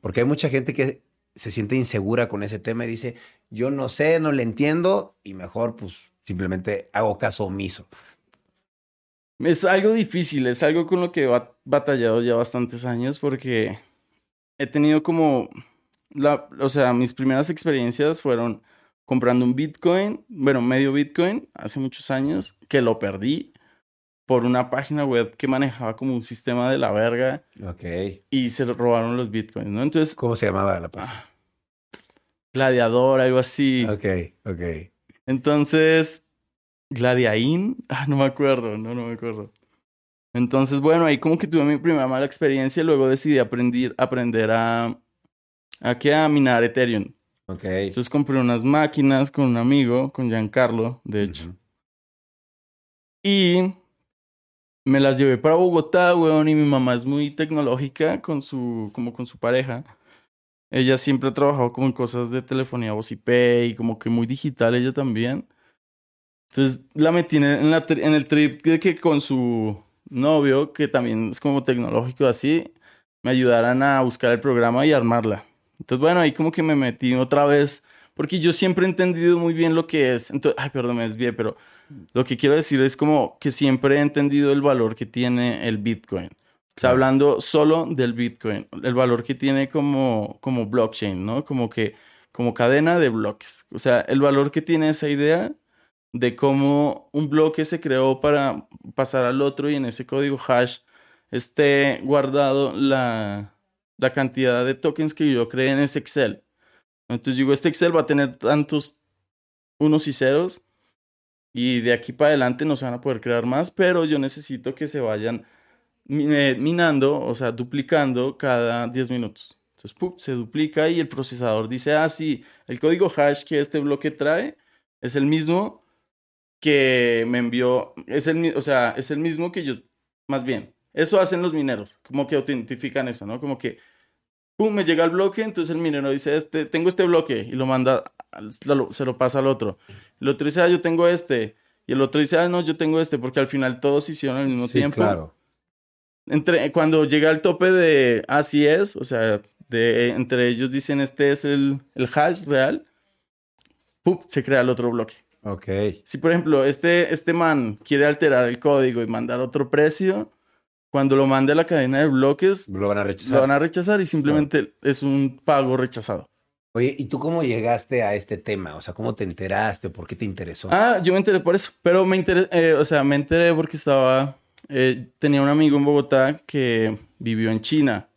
Porque hay mucha gente que se siente insegura con ese tema y dice, yo no sé, no le entiendo y mejor pues simplemente hago caso omiso. Es algo difícil, es algo con lo que he batallado ya bastantes años porque he tenido como la, o sea, mis primeras experiencias fueron comprando un Bitcoin, bueno, medio Bitcoin, hace muchos años, que lo perdí por una página web que manejaba como un sistema de la verga. Ok. Y se robaron los Bitcoins, ¿no? Entonces... ¿Cómo se llamaba la página? Gladiador, algo así. Ok, ok. Entonces, Gladiain, *laughs* ah, no me acuerdo, no, no me acuerdo. Entonces, bueno, ahí como que tuve mi primera mala experiencia, luego decidí aprender, aprender a, aquí a minar Ethereum. Ok. Entonces compré unas máquinas con un amigo, con Giancarlo, de hecho. Y me las llevé para Bogotá, weón, y mi mamá es muy tecnológica con su, como con su pareja. Ella siempre ha trabajado como en cosas de telefonía voz IP y como que muy digital ella también. Entonces la metí en, la, en el trip de que con su novio, que también es como tecnológico así, me ayudaran a buscar el programa y armarla. Entonces, bueno, ahí como que me metí otra vez, porque yo siempre he entendido muy bien lo que es. Entonces, ay, perdón, me desvié, pero lo que quiero decir es como que siempre he entendido el valor que tiene el Bitcoin. O sea, hablando solo del Bitcoin, el valor que tiene como, como blockchain, ¿no? Como que, como cadena de bloques. O sea, el valor que tiene esa idea de cómo un bloque se creó para pasar al otro y en ese código hash esté guardado la, la cantidad de tokens que yo creé en ese Excel. Entonces digo, este Excel va a tener tantos unos y ceros y de aquí para adelante no se van a poder crear más, pero yo necesito que se vayan minando, o sea, duplicando cada 10 minutos. Entonces, se duplica y el procesador dice, ah, sí, el código hash que este bloque trae es el mismo que me envió, es el, o sea, es el mismo que yo, más bien, eso hacen los mineros, como que autentifican eso, ¿no? Como que, pum, me llega el bloque, entonces el minero dice, este, tengo este bloque, y lo manda, se lo pasa al otro. El otro dice, ah, yo tengo este, y el otro dice, ah, no, yo tengo este, porque al final todos hicieron al mismo sí, tiempo. claro. Entre, cuando llega al tope de así es, o sea, de, entre ellos dicen, este es el, el hash real, pum, se crea el otro bloque. Ok. Si, por ejemplo, este, este man quiere alterar el código y mandar otro precio, cuando lo mande a la cadena de bloques, lo van a rechazar. Lo van a rechazar y simplemente es un pago rechazado. Oye, ¿y tú cómo llegaste a este tema? O sea, ¿cómo te enteraste? ¿Por qué te interesó? Ah, yo me enteré por eso. Pero me enteré, eh, o sea, me enteré porque estaba eh, tenía un amigo en Bogotá que vivió en China.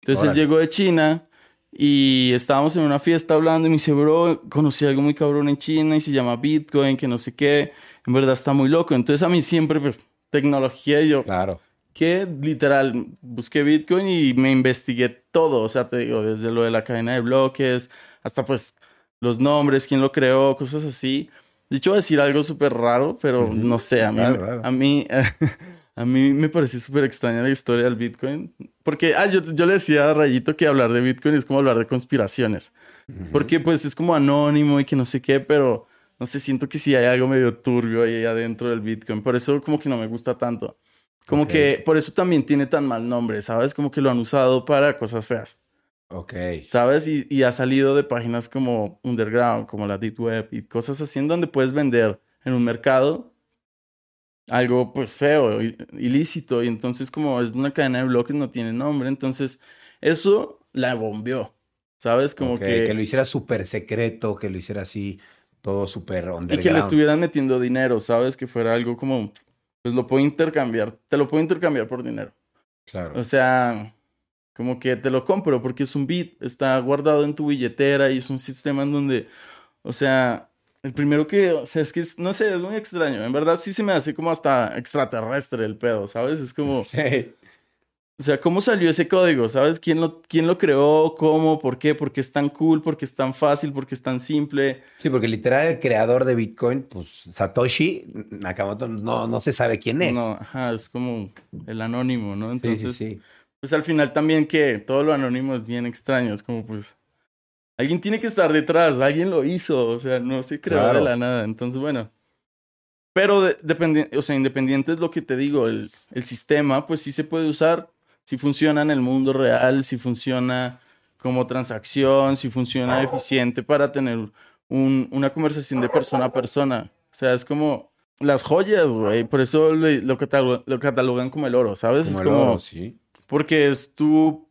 Entonces él llegó de China y estábamos en una fiesta hablando y me dice, bro, conocí algo muy cabrón en China y se llama Bitcoin, que no sé qué. En verdad está muy loco. Entonces a mí siempre, pues, tecnología y yo, Claro. Que literal busqué Bitcoin y me investigué todo, o sea, te digo, desde lo de la cadena de bloques hasta pues los nombres, quién lo creó, cosas así. De hecho, voy a decir algo súper raro, pero no sé, a mí, Claro, claro. a mí, *laughs* a mí me pareció súper extraña la historia del Bitcoin, porque, ah, yo, yo le decía a Rayito que hablar de Bitcoin es como hablar de conspiraciones, porque pues es como anónimo y que no sé qué, pero no sé, siento que sí hay algo medio turbio ahí adentro del Bitcoin, por eso como que no me gusta tanto. Como que por eso también tiene tan mal nombre, ¿sabes? Como que lo han usado para cosas feas, Ok. ¿sabes? Y, y ha salido de páginas como Underground, como la Deep Web y cosas así en donde puedes vender en un mercado algo pues feo, ilícito. Y entonces como es una cadena de bloques no tiene nombre. Entonces eso la bombeó, ¿sabes? Como que... que lo hiciera súper secreto, que lo hiciera así, todo súper Y que le underground. estuvieran metiendo dinero, ¿sabes? Que fuera algo como... Pues lo puedo intercambiar, te lo puedo intercambiar por dinero. Claro. O sea, como que te lo compro porque es un bit, está guardado en tu billetera y es un sistema en donde, o sea, el primero que, o sea, es que, es- no sé, es muy extraño. En verdad sí se me hace como hasta extraterrestre el pedo, ¿sabes? Es como, *laughs* Sí. O sea, ¿cómo salió ese código? ¿Sabes? ¿Quién lo, quién lo creó? ¿Cómo? ¿Por qué? ¿Por qué es tan cool? ¿Por qué es tan fácil? ¿Por qué es tan simple? Sí, porque literal el creador de Bitcoin, pues Satoshi Nakamoto, no, no se sabe quién es. No, ajá, es como el anónimo, ¿no? sí, Entonces, sí, sí. pues al final también que todo lo anónimo es bien extraño, es como pues alguien tiene que estar detrás, alguien lo hizo, o sea, no se creó Claro. de la nada, entonces bueno. Pero de- o sea, independiente es lo que te digo, el, el sistema pues sí se puede usar, si funciona en el mundo real, si funciona como transacción, si funciona eficiente para tener un- una conversación de persona a persona. O sea, es como las joyas, güey, por eso le- lo, catalo- lo catalogan como el oro, ¿sabes? Como es el como... oro, sí. Porque es tu,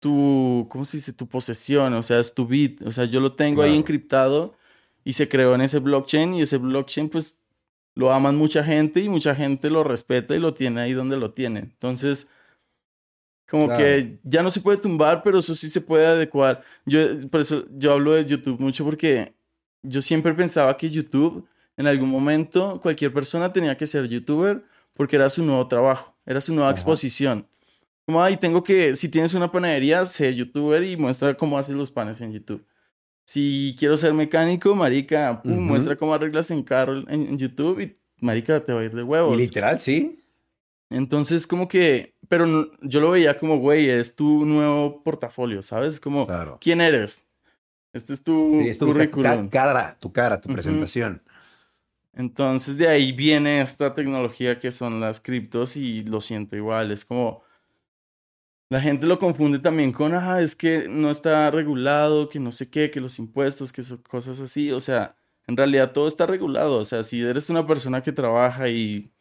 tu, ¿cómo se dice? Tu posesión, o sea, es tu bit. O sea, yo lo tengo ahí encriptado y se creó en ese blockchain y ese blockchain, pues, lo aman mucha gente y mucha gente lo respeta y lo tiene ahí donde lo tiene. Entonces, como Claro. que ya no se puede tumbar, pero eso sí se puede adecuar. Yo, por eso yo hablo de YouTube mucho porque yo siempre pensaba que YouTube, en algún momento, cualquier persona tenía que ser youtuber porque era su nuevo trabajo, era su nueva Ajá. exposición. Como, ay, tengo que, si tienes una panadería, sé youtuber y muestra cómo haces los panes en YouTube. Si quiero ser mecánico, marica, pum, muestra cómo arreglas en carro en, en YouTube y marica te va a ir de huevos. Y literal, sí. Entonces, como que, pero yo lo veía como, güey, es tu nuevo portafolio, ¿sabes? Como, Claro. ¿quién eres? Este es tu Sí, es tu ca- currículum. ca- cara, tu cara, tu presentación. Entonces, de ahí viene esta tecnología que son las criptos y lo siento igual, es como... La gente lo confunde también con, ah, es que no está regulado, que no sé qué, que los impuestos, que son cosas así. O sea, en realidad todo está regulado. O sea, si eres una persona que trabaja y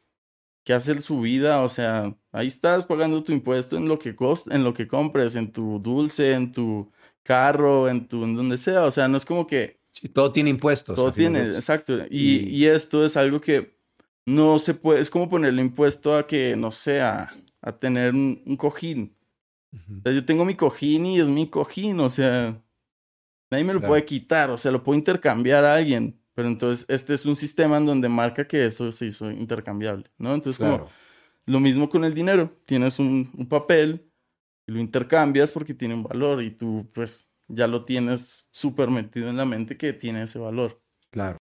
que hace su vida, o sea, ahí estás pagando tu impuesto en lo que cost en lo que compres, en tu dulce, en tu carro, en tu, en donde sea. O sea, no es como que Sí, todo tiene impuestos. todo tiene, exacto. Y, Y- y esto es algo que no se puede, es como ponerle impuesto a que, no sé, a, a tener un, un cojín. Ujú. O sea, yo tengo mi cojín y es mi cojín, o sea, nadie me lo Claro. puede quitar, o sea, lo puedo intercambiar a alguien. Pero entonces este es un sistema en donde marca que eso se hizo intercambiable, ¿no? Entonces como Claro. lo mismo con el dinero, tienes un, un papel y lo intercambias porque tiene un valor y tú pues ya lo tienes súper metido en la mente que tiene ese valor. Claro.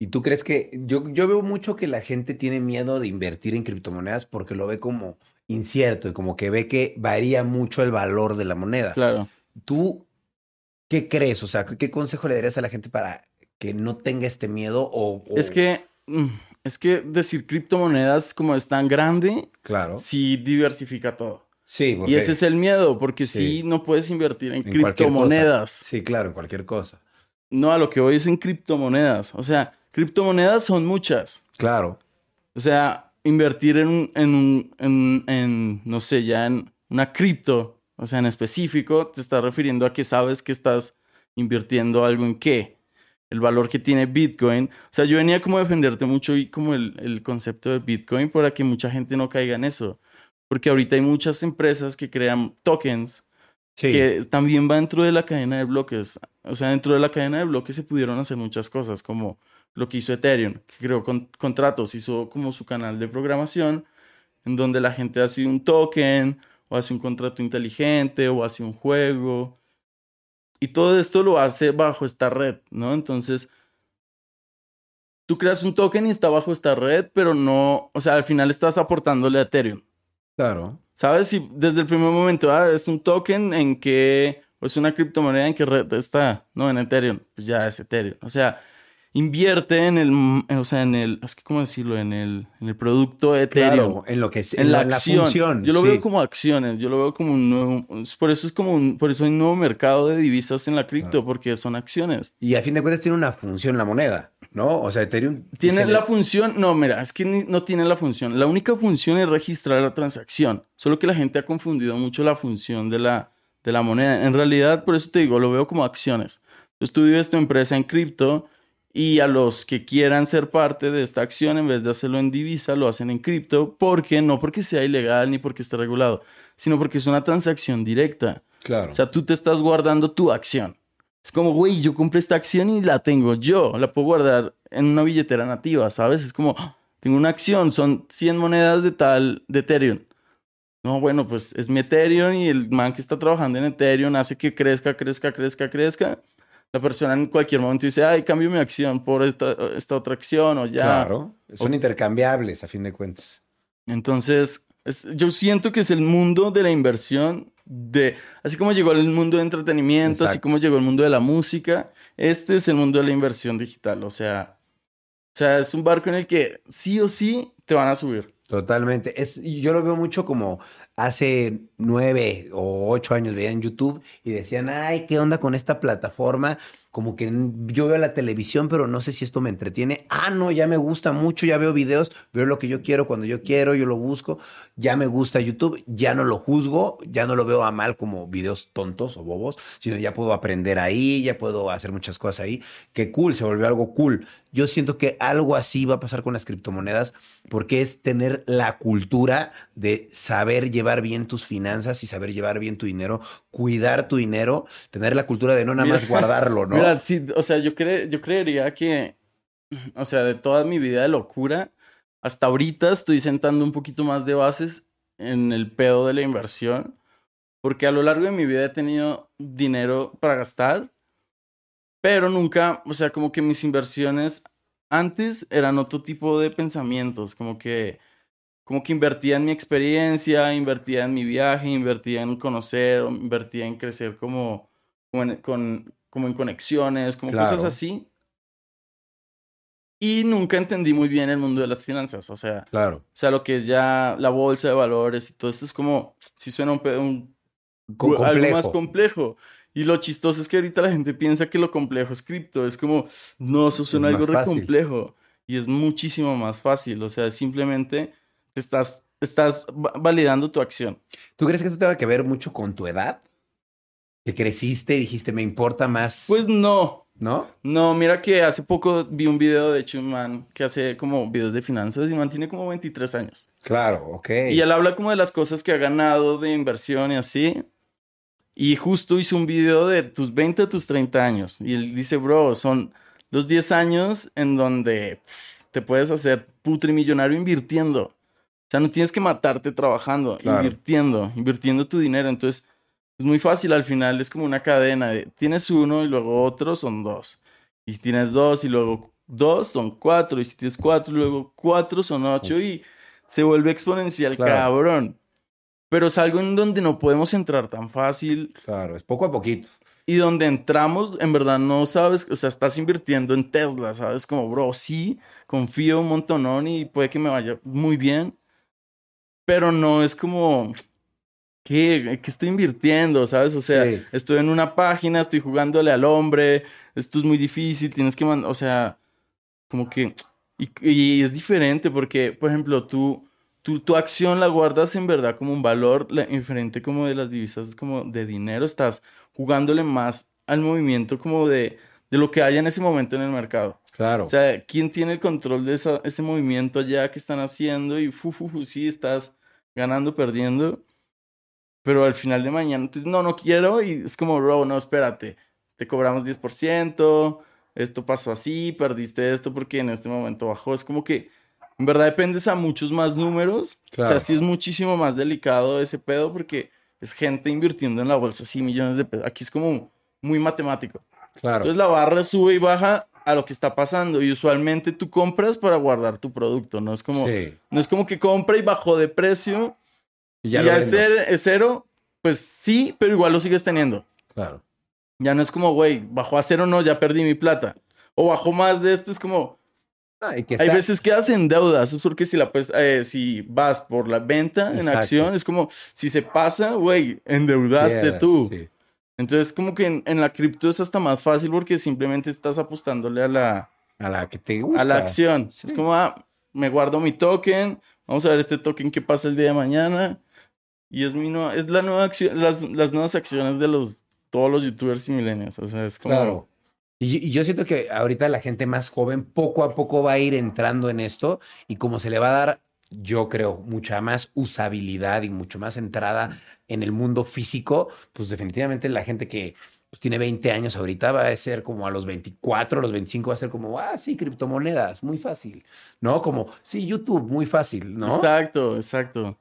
¿Y tú crees que yo, yo veo mucho que la gente tiene miedo de invertir en criptomonedas porque lo ve como incierto y como que ve que varía mucho el valor de la moneda? Claro. ¿Tú qué crees? O sea, ¿qué, qué consejo le darías a la gente para que no tenga este miedo o, o- Es que, mm, es que decir criptomonedas como es tan grande, Claro. sí diversifica todo. Sí, porque Y ese es el miedo, porque Sí. sí, no puedes invertir en, criptomonedas. Sí, claro, en cualquier cosa. No, a lo que voy es en criptomonedas. O sea, criptomonedas son muchas. Claro. O sea, invertir en un, en un, en, en, no sé, ya en una cripto, o sea, en específico, te está refiriendo a que sabes que estás invirtiendo algo en qué. El valor que tiene Bitcoin. O sea, yo venía como a defenderte mucho y como el, el concepto de Bitcoin para que mucha gente no caiga en eso. Porque ahorita hay muchas empresas que crean tokens Sí. que también va dentro de la cadena de bloques. O sea, dentro de la cadena de bloques se pudieron hacer muchas cosas, como lo que hizo Ethereum, que creó con- contratos, hizo como su canal de programación, en donde la gente hace un token, o hace un contrato inteligente, o hace un juego. Y todo esto lo hace bajo esta red, ¿no? Entonces, tú creas un token y está bajo esta red, pero no, o sea, al final estás aportándole a Ethereum. Claro. ¿Sabes? Si desde el primer momento, ah, es un token en que, o es una criptomoneda en que red está, no, en Ethereum, pues ya es Ethereum. O sea, invierte en el, mm, o sea, en el, es que, ¿cómo decirlo? En el, en el producto Ethereum. Claro, en lo que es En la acción. función. yo lo sí. veo como acciones, yo lo veo como un nuevo, por eso es como un, por eso hay un nuevo mercado de divisas en la cripto, porque son acciones. Y a fin de cuentas tiene una función la moneda, ¿no? O sea, Ethereum Tiene le- la función, no, mira, es que ni- no tiene la función. La única función es registrar la transacción. Solo que la gente ha confundido mucho la función de la, de la moneda. En realidad, por eso te digo, lo veo como acciones. Entonces tú vives tu empresa en cripto y a los que quieran ser parte de esta acción, en vez de hacerlo en divisa, lo hacen en cripto. porque No porque sea ilegal ni porque esté regulado, sino porque es una transacción directa. Claro. O sea, tú te estás guardando tu acción. Es como, güey, yo compré esta acción y la tengo yo. La puedo guardar en una billetera nativa, ¿sabes? Es como, "Ah, tengo una acción, son 100 monedas de tal, de Ethereum. No, bueno, pues es mi Ethereum y el man que está trabajando en Ethereum hace que crezca, crezca, crezca, crezca. La persona en cualquier momento dice, ay, cambio mi acción por esta, esta otra acción o ya. Claro. Son intercambiables a fin de cuentas. Entonces, es- yo siento que es el mundo de la inversión, de, así como llegó el mundo de entretenimiento, así como llegó el mundo de la música, este es el mundo de la inversión digital. O sea, o sea, es un barco en el que sí o sí te van a subir. Totalmente. Es, yo lo veo mucho como hace nueve o ocho años veían YouTube y decían, ay, ¿qué onda con esta plataforma? Como que yo veo la televisión, pero no sé si esto me entretiene. Ah, no, ya me gusta mucho, ya veo videos, veo lo que yo quiero cuando yo quiero, yo lo busco, ya me gusta YouTube, ya no lo juzgo, ya no lo veo a mal como videos tontos o bobos, sino ya puedo aprender ahí, ya puedo hacer muchas cosas ahí. Qué cool, se volvió algo cool. Yo siento que algo así va a pasar con las criptomonedas porque es tener la cultura de saber llevar bien tus finanzas y saber llevar bien tu dinero, cuidar tu dinero, tener la cultura de no nada Mira, más guardarlo, *laughs* ¿no? Mira, sí, o sea, yo, cre- yo creería que, o sea, de toda mi vida de locura, hasta ahorita estoy sentando un poquito más de bases en el pedo de la inversión, porque a lo largo de mi vida he tenido dinero para gastar, pero nunca, o sea, como que mis inversiones antes eran otro tipo de pensamientos, como que, como que invertía en mi experiencia, invertía en mi viaje, invertía en conocer, invertía en crecer como, como, en, con, como en conexiones, como Claro. cosas así. Y nunca entendí muy bien el mundo de las finanzas, o sea, Claro. o sea, lo que es ya la bolsa de valores y todo esto es como, si suena un, un algo más complejo. Y lo chistoso es que ahorita la gente piensa que lo complejo es cripto. Es como, no, eso suena Es algo re fácil. complejo. Y es muchísimo más fácil. O sea, simplemente te estás, estás va- validando tu acción. ¿Tú crees que esto tenga que ver mucho con tu edad? Que creciste y dijiste, me importa más, Pues no. ¿no? No, mira que hace poco vi un video de hecho un man que hace como videos de finanzas y man tiene como 23 años. Claro, ok. Y él habla como de las cosas que ha ganado de inversión y así. Y justo hizo un video de tus 20 a tus 30 años. Y él dice, bro, son los 10 años en donde pff, te puedes hacer putrimillonario invirtiendo. O sea, no tienes que matarte trabajando, Claro. invirtiendo, invirtiendo tu dinero. Entonces, es muy fácil al final, es como una cadena. de- tienes uno y luego otro son dos. Y si tienes dos y luego dos son cuatro. Y si tienes cuatro y luego cuatro son ocho. Y se vuelve exponencial, Claro. cabrón. Pero es algo en donde no podemos entrar tan fácil Claro, es poco a poquito. y donde entramos, en verdad no sabes, o sea, estás invirtiendo en Tesla, ¿sabes? Como, bro, sí, confío un montonón y puede que me vaya muy bien, pero no es como, ¿qué, ¿Qué estoy invirtiendo, ¿sabes? O sea, Sí. estoy en una página, estoy jugándole al hombre, esto es muy difícil, tienes que mandar, o sea, como que, y, y es diferente porque, por ejemplo, tú, tú, tu acción la guardas en verdad como un valor diferente como de las divisas, como de dinero, estás jugándole más al movimiento como de, de lo que haya en ese momento en el mercado. Claro. O sea, ¿quién tiene el control de esa- ese movimiento allá que están haciendo? Y fu, fu, fu, sí, estás ganando, perdiendo. Pero al final de mañana, dices, no, no quiero. Y es como, bro, no, espérate. Te cobramos 10%. Esto pasó así, perdiste esto porque en este momento bajó. Es como que, en verdad, dependes a muchos más números. O Claro. sea, sí es muchísimo más delicado ese pedo porque es gente invirtiendo en la bolsa, sí, millones de pesos. Aquí es como muy matemático. claro. Entonces la barra sube y baja a lo que está pasando y usualmente tú compras para guardar tu producto, no es como Sí. no es como que compra y bajó de precio Y y ya lo es, cero, pues sí, pero igual lo sigues teniendo. Claro. Ya no es como, güey, bajó a cero, no, ya perdí mi plata. O bajó más de esto, es como, Ah, y que hay veces que en deuda, eso es porque si, la, pues, eh, si vas por la venta en acción, es como, si se pasa, güey, endeudaste tú. sí. Entonces, como que en, en la cripto es hasta más fácil porque simplemente estás apostándole a la, A la que te gusta. a la acción. Sí. Es como, ah, me guardo mi token, vamos a ver este token que pasa el día de mañana. Y es mi nueva, es la nueva acción, las, las nuevas acciones de los, todos los youtubers y millennials. O sea, es como, Claro. Y, y yo siento que ahorita la gente más joven poco a poco va a ir entrando en esto y como se le va a dar, yo creo, mucha más usabilidad y mucho más entrada en el mundo físico, pues definitivamente la gente que pues, tiene 20 años ahorita va a ser como a los 24, a los 25 va a ser como, ah, sí, criptomonedas, muy fácil, ¿no? Como, sí, YouTube, muy fácil, ¿no? Exacto, exacto.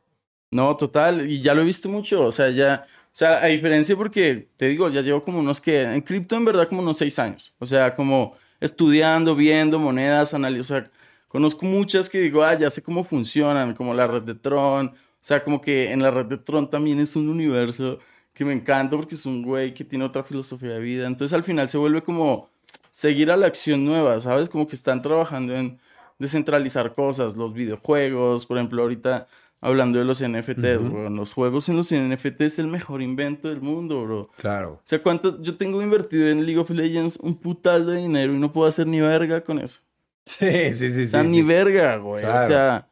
No, total. Y ya lo he visto mucho. O sea, ya. O sea, a diferencia porque, te digo, ya llevo como unos que. En cripto, en verdad, como unos seis años. O sea, como estudiando, viendo monedas, analizando. O sea, conozco muchas que digo, ah, ya sé cómo funcionan, como la red de Tron. O sea, como que en la red de Tron también es un universo que me encanta porque es un güey que tiene otra filosofía de vida. Entonces, al final se vuelve como seguir a la acción nueva, ¿sabes? Como que están trabajando en descentralizar cosas, los videojuegos, por ejemplo, ahorita hablando de los NFTs, los juegos en los NFT es el mejor invento del mundo, bro. O Claro. sea, ¿cuánto? Yo tengo invertido en League of Legends un putal de dinero y no puedo hacer ni verga con eso. Sí, sí, sí. Sí, ni sí. verga, güey. Claro. O sea,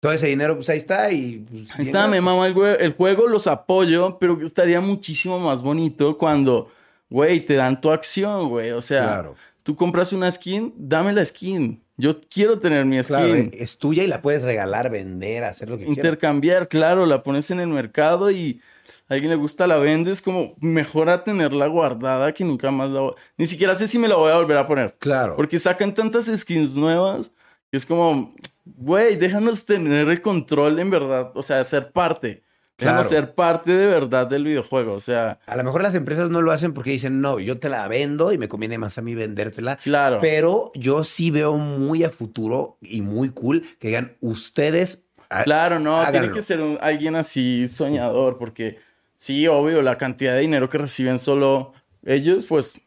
Todo ese dinero, pues ahí está y... pues, ahí está, me mama el, el juego, los apoyo, pero estaría muchísimo más bonito cuando, güey, te dan tu acción, güey. O sea, Claro. tú compras una skin, dame la skin. Yo quiero tener mi skin. Claro, eh, es tuya y la puedes regalar, vender, hacer lo que quieras. Intercambiar, claro, la pones en el mercado y a alguien le gusta, la vendes, como mejor a tenerla guardada que nunca más la voy... Ni siquiera sé si me la voy a volver a poner. Claro. Porque sacan tantas skins nuevas que es como, güey, déjanos tener el control en verdad, o sea, ser parte. Déjanos Claro. ser parte de verdad del videojuego, o sea, A lo mejor las empresas no lo hacen porque dicen, no, yo te la vendo y me conviene más a mí vendértela. claro. Pero yo sí veo muy a futuro y muy cool que digan ustedes. Ah, Claro, no, tiene que ser un- alguien así soñador, porque sí, obvio, la cantidad de dinero que reciben solo ellos, pues,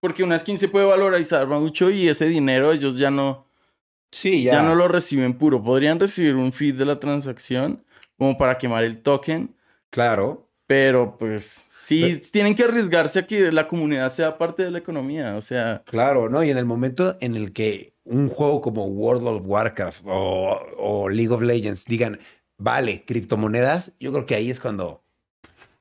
porque una skin se puede valorizar mucho y ese dinero ellos ya no, Sí, ya. ya. no lo reciben puro. Podrían recibir un feed de la transacción como para quemar el token, Claro. pero pues sí, tienen que arriesgarse a que la comunidad sea parte de la economía, o sea, Claro, ¿no? Y en el momento en el que un juego como World of Warcraft o, o League of Legends digan, vale, criptomonedas, yo creo que ahí es cuando. o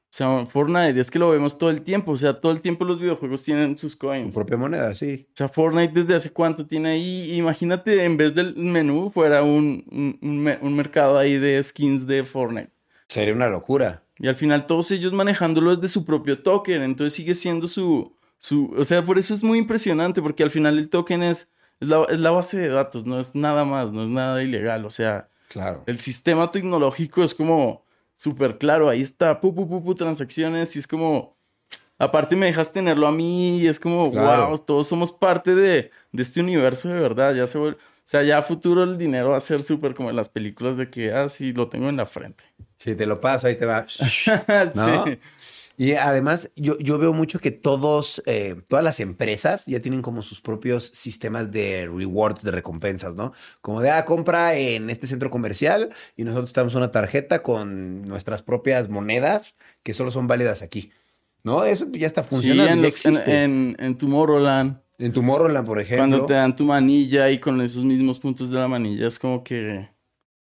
sea, Fortnite, es que lo vemos todo el tiempo, o sea, todo el tiempo los videojuegos tienen sus coins. propia moneda, sí. O sea, Fortnite desde hace cuánto tiene ahí. Imagínate, en vez del menú, fuera un, un mercado ahí de skins de Fortnite. Sería una locura. Y al final todos ellos manejándolo desde su propio token. Entonces sigue siendo su, su... O sea, por eso es muy impresionante, porque al final el token es, es, la, es la base de datos, no es nada más, no es nada ilegal. O sea, Claro. el sistema tecnológico es como súper claro. Ahí está, pu, pu, pu, pu, transacciones y es como... Aparte me dejas tenerlo a mí y es como, Claro. wow, todos somos parte de, de este universo de verdad. Ya se vuelve... O sea, ya a futuro el dinero va a ser súper como en las películas de que, ah, sí, lo tengo en la frente. Si te lo paso, ahí te va. *laughs* ¿No? sí. Y además, yo, yo veo mucho que todos, eh, todas las empresas ya tienen como sus propios sistemas de rewards, de recompensas, ¿no? Como de, ah, compra en este centro comercial y nosotros tenemos una tarjeta con nuestras propias monedas que solo son válidas aquí. ¿No? Eso ya está funcionando, Sí, en, ya los- en, existe. En, en, en Tomorrowland, Tomorrowland, por ejemplo. cuando te dan tu manilla y con esos mismos puntos de la manilla, es como que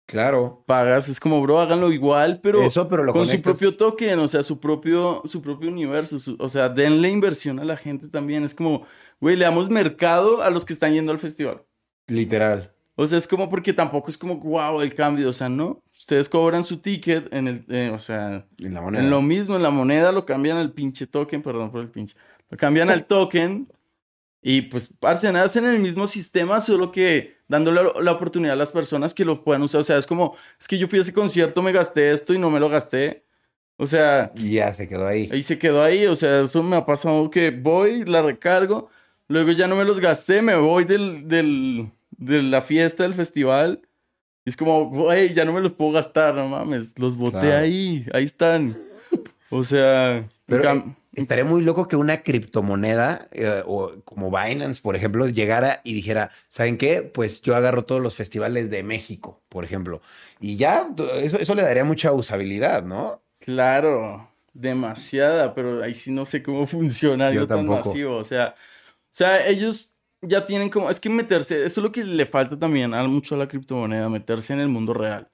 Claro. Pagas, es como, bro, háganlo igual, pero, Eso, pero lo con su propio token, o sea, su propio, su propio universo. su- o sea, denle inversión a la gente también. Es como, güey, le damos mercado a los que están yendo al festival. Literal. O sea, es como porque tampoco es como, wow, el cambio. O sea, no. Ustedes cobran su ticket en el, eh, o sea, En la moneda. en lo mismo, en la moneda lo cambian al pinche token, perdón por el pinche. Lo cambian al *laughs* token y pues, parce, hacen el mismo sistema, solo que dándole la- oportunidad a las personas que lo puedan usar. O sea, es como, es que yo fui a ese concierto, me gasté esto y no me lo gasté. O sea, Y ya se quedó ahí. ahí se quedó ahí. O sea, eso me ha pasado que voy, la recargo, luego ya no me los gasté, me voy del, del, de la fiesta, del festival. Y es como, güey, ya no me los puedo gastar, no mames, los boté Claro. ahí, ahí están. O sea, Pero cam- eh, estaría muy loco que una criptomoneda eh, o como Binance, por ejemplo, llegara y dijera, ¿saben qué? Pues yo agarro todos los festivales de México, por ejemplo. Y ya, eso, eso le daría mucha usabilidad, ¿no? claro, demasiada, pero ahí sí no sé cómo *laughs* funciona Yo algo tan masivo. O sea, o sea, ellos ya tienen como, es que meterse, eso es lo que le falta también a mucho a la criptomoneda, meterse en el mundo real.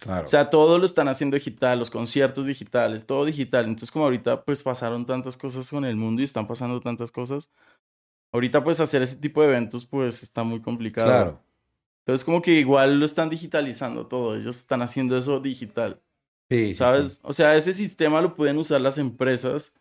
Claro. O sea, todo lo están haciendo digital, los conciertos digitales, todo digital. Entonces, como ahorita pues pasaron tantas cosas con el mundo y están pasando tantas cosas, ahorita pues hacer ese tipo de eventos pues está muy complicado. claro. Entonces, como que igual lo están digitalizando todo, ellos están haciendo eso digital, Sí, sí, ¿sabes? sí. O sea, ese sistema lo pueden usar las empresas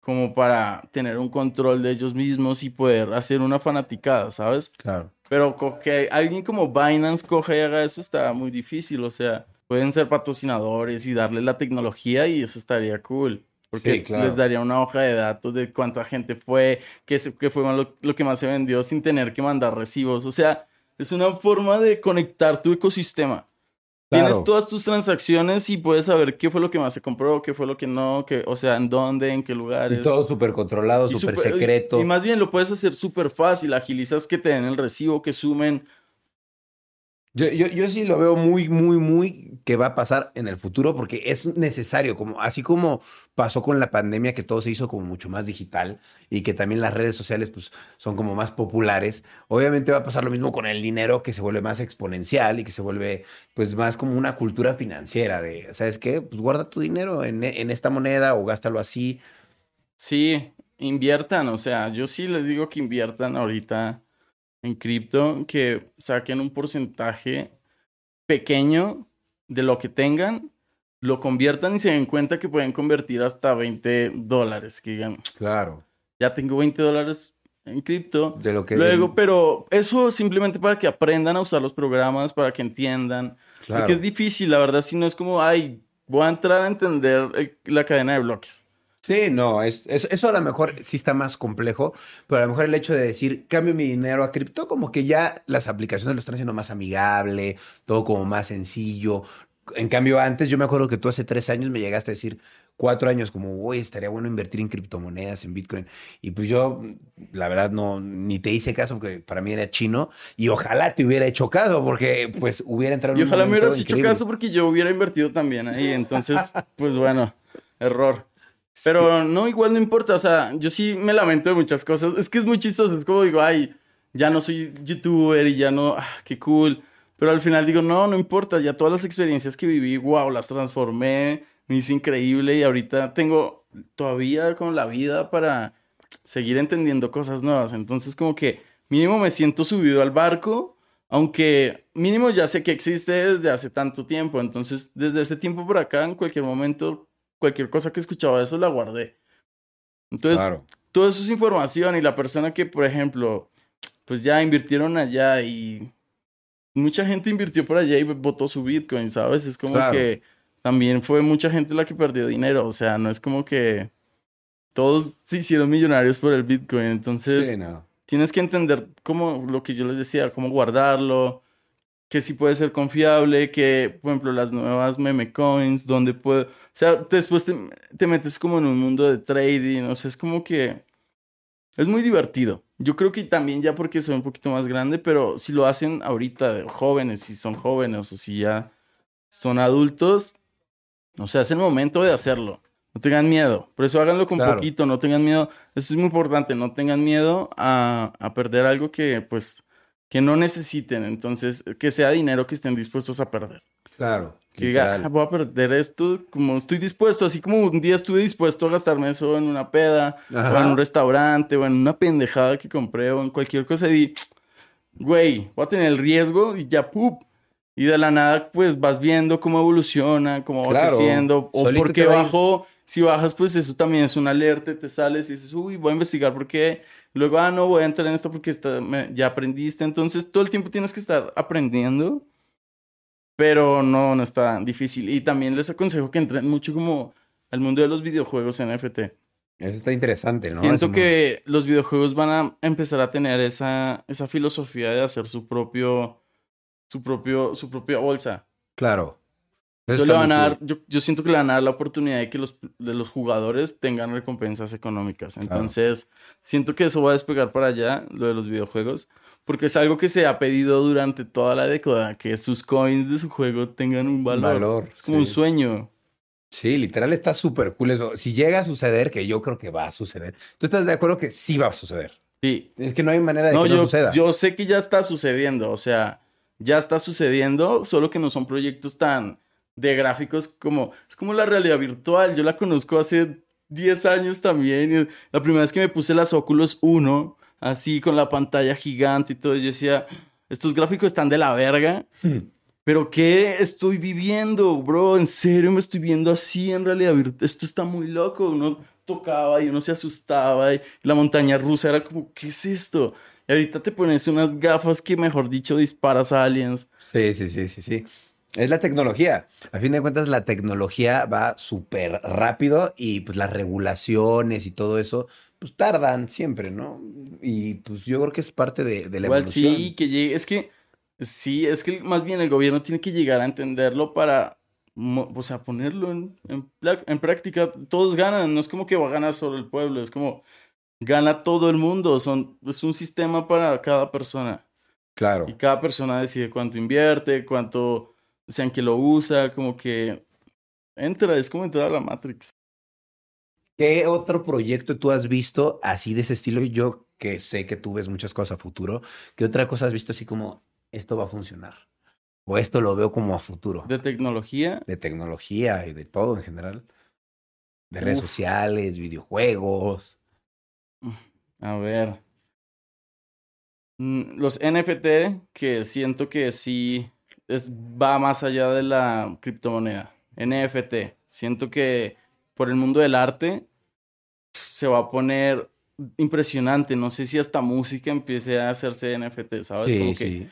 como para tener un control de ellos mismos y poder hacer una fanaticada, ¿sabes? Claro. Pero que alguien como Binance coja y haga eso está muy difícil. O sea, pueden ser patrocinadores y darle la tecnología y eso estaría cool. Porque Sí, claro. les daría una hoja de datos de cuánta gente fue, qué, se- qué fue lo, lo que más se vendió sin tener que mandar recibos. O sea, es una forma de conectar tu ecosistema. Claro. Tienes todas tus transacciones y puedes saber qué fue lo que más se compró, qué fue lo que no, que, o sea, en dónde, en qué lugares. Y todo súper controlado, Y súper súper- secreto. Y más bien lo puedes hacer súper fácil. Agilizas que te den el recibo, que sumen. Yo, yo, yo sí lo veo muy, muy, muy que va a pasar en el futuro porque es necesario, como, así como pasó con la pandemia que todo se hizo como mucho más digital y que también las redes sociales pues son como más populares, obviamente va a pasar lo mismo con el dinero que se vuelve más exponencial y que se vuelve pues más como una cultura financiera de, ¿sabes qué? Pues guarda tu dinero en, en esta moneda o gástalo así. Sí, inviertan. O sea, yo sí les digo que inviertan ahorita en cripto, que saquen un porcentaje pequeño de lo que tengan, lo conviertan y se den cuenta que pueden convertir hasta 20 dólares. Que digan, Claro. ya tengo 20 dólares en cripto. De lo que... Luego, pero eso simplemente para que aprendan a usar los programas, para que entiendan. Claro. Porque es difícil, la verdad, si no es como, ay, voy a entrar a entender el- la cadena de bloques. Sí, no, es, es- eso a lo mejor sí está más complejo, pero a lo mejor el hecho de decir cambio mi dinero a cripto, como que ya las aplicaciones lo están haciendo más amigable, todo como más sencillo. En cambio, antes yo me acuerdo que tú hace tres años me llegaste a decir, cuatro años, como, uy, estaría bueno invertir en criptomonedas, en Bitcoin. Y pues yo, la verdad, no, ni te hice caso porque para mí era chino y ojalá te hubiera hecho caso porque pues hubiera entrado Y en un ojalá me hubieras hecho caso porque yo hubiera invertido también ahí. Entonces, pues bueno, error. Pero no, igual no importa. O sea, yo sí me lamento de muchas cosas. Es que es muy chistoso. Es como digo, ay, ya no soy youtuber y ya no, ah, qué cool. Pero al final digo, no, no importa. Ya todas las experiencias que viví, wow, las transformé. Me hice increíble y ahorita tengo todavía con la vida para seguir entendiendo cosas nuevas. Entonces, como que mínimo me siento subido al barco, aunque mínimo ya sé que existe desde hace tanto tiempo. Entonces, desde ese tiempo por acá, en cualquier momento, cualquier cosa que escuchaba de eso la guardé. Entonces, Claro. todo eso es información y la persona que, por ejemplo, pues ya invirtieron allá y mucha gente invirtió por allá y votó su Bitcoin, ¿sabes? Es como Claro. que también fue mucha gente la que perdió dinero, o sea, no es como que todos se hicieron millonarios por el Bitcoin, entonces Sí, no. tienes que entender cómo lo que yo les decía, cómo guardarlo, que sí puede ser confiable, que, por ejemplo, las nuevas meme coins, donde puede, o sea, después te, te metes como en un mundo de trading, o sea, es como que es muy divertido. Yo creo que también ya porque soy un poquito más grande, pero si lo hacen ahorita de jóvenes, si son jóvenes o si ya son adultos, o sea, es el momento de hacerlo. No tengan miedo. Por eso háganlo con Claro. poquito, no tengan miedo. Eso es muy importante, no tengan miedo a, a perder algo que, pues, que no necesiten. Entonces, que sea dinero que estén dispuestos a perder. Claro. Que diga. "Ah, voy a perder esto, como estoy dispuesto, así como un día estuve dispuesto a gastarme eso en una peda, Ajá. o en un restaurante, o en una pendejada que compré, o en cualquier cosa, y di, güey, voy a tener el riesgo y ya, ¡pup! Y de la nada, pues vas viendo cómo evoluciona, cómo va Claro. creciendo, o por qué va bajó. Si bajas, pues eso también es una alerta, te sales y dices, uy, voy a investigar por qué. Luego, ah, no, voy a entrar en esto porque está- me- ya aprendiste. Entonces, todo el tiempo tienes que estar aprendiendo, pero no, no está difícil. Y también les aconsejo que entren mucho como al mundo de los videojuegos NFT. Eso está interesante, ¿no? Siento que los videojuegos van a empezar a tener esa, esa filosofía de hacer su propio, su propio, su propia bolsa. Claro. Entonces le van a dar, yo, yo siento que le van a dar la oportunidad de que los, de los jugadores tengan recompensas económicas. Entonces, siento que eso va a despegar para allá, lo de los videojuegos, porque es algo que se ha pedido durante toda la década, que sus coins de su juego tengan un valor. Valor, como un sueño. Sí, literal está súper cool eso. Si llega a suceder, que yo creo que va a suceder, ¿tú estás de acuerdo que sí va a suceder? Sí, Es que no hay manera de No, que no yo, suceda. yo sé que ya está sucediendo, o sea, ya está sucediendo, solo que no son proyectos tan de gráficos como, es como la realidad virtual, yo la conozco hace 10 años también, la primera vez que me puse las Oculus 1, así con la pantalla gigante y todo, yo decía, estos gráficos están de la verga, pero ¿qué estoy viviendo, bro? En serio me estoy viendo así en realidad virtual, esto está muy loco, uno tocaba y uno se asustaba y la montaña rusa era como, ¿qué es esto? Y ahorita te pones unas gafas que, mejor dicho, disparas a aliens. Sí, sí, sí, sí, sí. Es la tecnología. A fin de cuentas, la tecnología va súper rápido y pues las regulaciones y todo eso, pues tardan siempre, ¿no? Y pues yo creo que es parte de, de la Igual evolución. sí, que llegue, es que, sí, es que más bien el gobierno tiene que llegar a entenderlo para, o sea, ponerlo en, en, en práctica. Todos ganan, no es como que va a ganar solo el pueblo, es como gana todo el mundo, son, es un sistema para cada persona. Claro. Y cada persona decide cuánto invierte, cuánto, o sea, en qué lo usa, como que entra, es como entrar a la Matrix. ¿Qué otro proyecto tú has visto así de ese estilo? Yo que sé que tú ves muchas cosas a futuro, ¿qué otra cosa has visto así como esto va a funcionar? O esto lo veo como a futuro. De tecnología, De tecnología y de todo en general. De redes Uf. sociales, videojuegos. a ver. Mm, Los NFT, que siento que sí es, va más allá de la criptomoneda. NFT. Siento que por el mundo del arte se va a poner impresionante. No sé si hasta música empiece a hacerse NFT, ¿sabes? Como que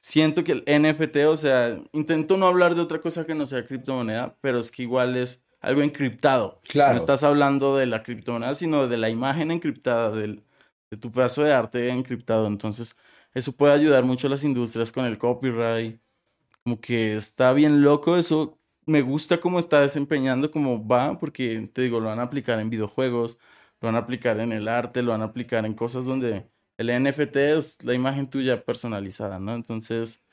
siento que el NFT, o sea, intento no hablar de otra cosa que no sea criptomoneda, pero es que igual es algo encriptado. Claro. No estás hablando de la criptomoneda, sino de la imagen encriptada, del, de tu pedazo de arte encriptado. Entonces, eso puede ayudar mucho a las industrias con el copyright. Como que está bien loco eso. Me gusta cómo está desempeñando, cómo va, porque te digo, lo van a aplicar en videojuegos, lo van a aplicar en el arte, lo van a aplicar en cosas donde el NFT es la imagen tuya personalizada, ¿no? Entonces,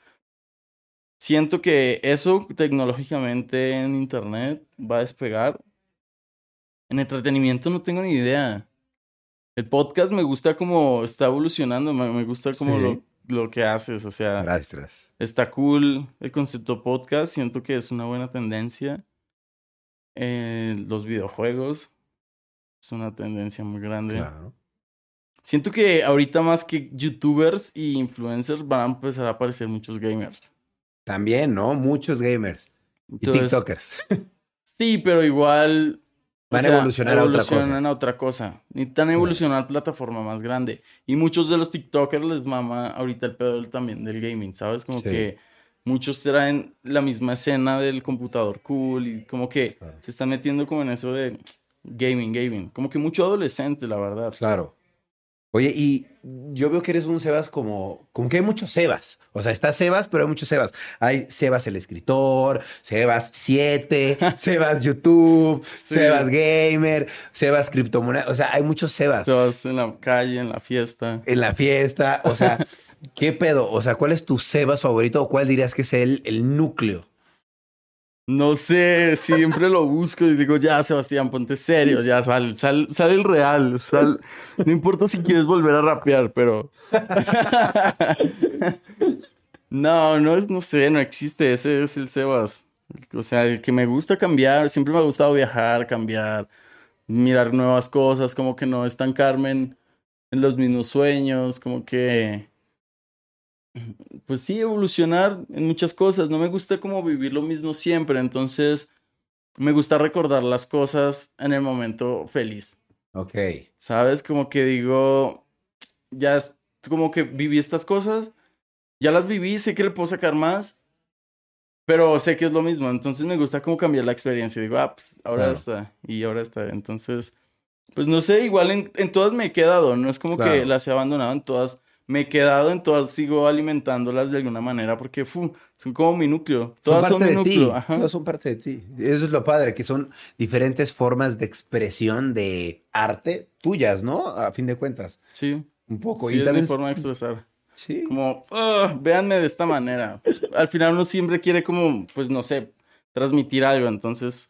siento que eso tecnológicamente en internet va a despegar. En entretenimiento no tengo ni idea. El podcast me gusta como está evolucionando, me, gusta como Sí. lo, lo que haces, o sea, Gracias. está cool el concepto podcast, siento que es una buena tendencia. Eh, los videojuegos es una tendencia muy grande. Claro. Siento que ahorita más que youtubers y influencers van a empezar a aparecer muchos gamers. También, ¿no? Muchos gamers. Y TikTokers. *laughs* Sí, pero igual. O Van a evolucionar a otra cosa. a otra cosa. Necesitan evolucionar plataforma más grande. Y muchos de los TikTokers les mama ahorita el pedo también del gaming, ¿sabes? Como Sí. que muchos traen la misma escena del computador cool y como que Claro. se están metiendo como en eso de gaming, gaming. Como que mucho adolescente, la verdad. Claro. Oye, y yo veo que eres un Sebas como, como que hay muchos Sebas. O sea, está Sebas, pero hay muchos Sebas. Hay Sebas el escritor, Sebas 7, *laughs* Sebas YouTube, Sebas Gamer, Sebas criptomoneda. O sea, hay muchos Sebas Todos en la calle, en la fiesta. en la fiesta. O sea, *laughs* ¿qué pedo? O sea, ¿cuál es tu Sebas favorito o cuál dirías que es el, el núcleo? No sé, siempre lo busco y digo, ya, Sebastián, ponte serio, ya, sal, sal, sal el real. No importa si quieres volver a rapear, pero *laughs* No, no es, no sé, no existe. Ese es el Sebas. O sea, el que me gusta cambiar, siempre me ha gustado viajar, cambiar, mirar nuevas cosas, como que no estancarme en, en los mismos sueños, como que pues sí, evolucionar en muchas cosas. No me gusta como vivir lo mismo siempre, entonces me gusta recordar las cosas en el momento feliz. Ok. ¿Sabes? Como que digo, ya es como que viví estas cosas, ya las viví, sé que le puedo sacar más, pero sé que es lo mismo. Entonces me gusta como cambiar la experiencia. Digo, ah, pues ahora Claro. está y ahora está. Entonces, pues no sé, igual en, en todas me he quedado. No es como que las he abandonado en todas. Me he quedado en todas, sigo alimentándolas de alguna manera porque fu, son como mi núcleo. Todas son, parte mi de ti. núcleo. Ajá. Todas son parte de ti. Eso es lo padre, que son diferentes formas de expresión de arte tuyas, ¿no? A fin de cuentas. Sí. Un poco. Sí, y es también. mi forma de expresar. Sí. Como, "Ah, véanme de esta manera. Al final uno siempre quiere como, pues no sé, transmitir algo. Entonces,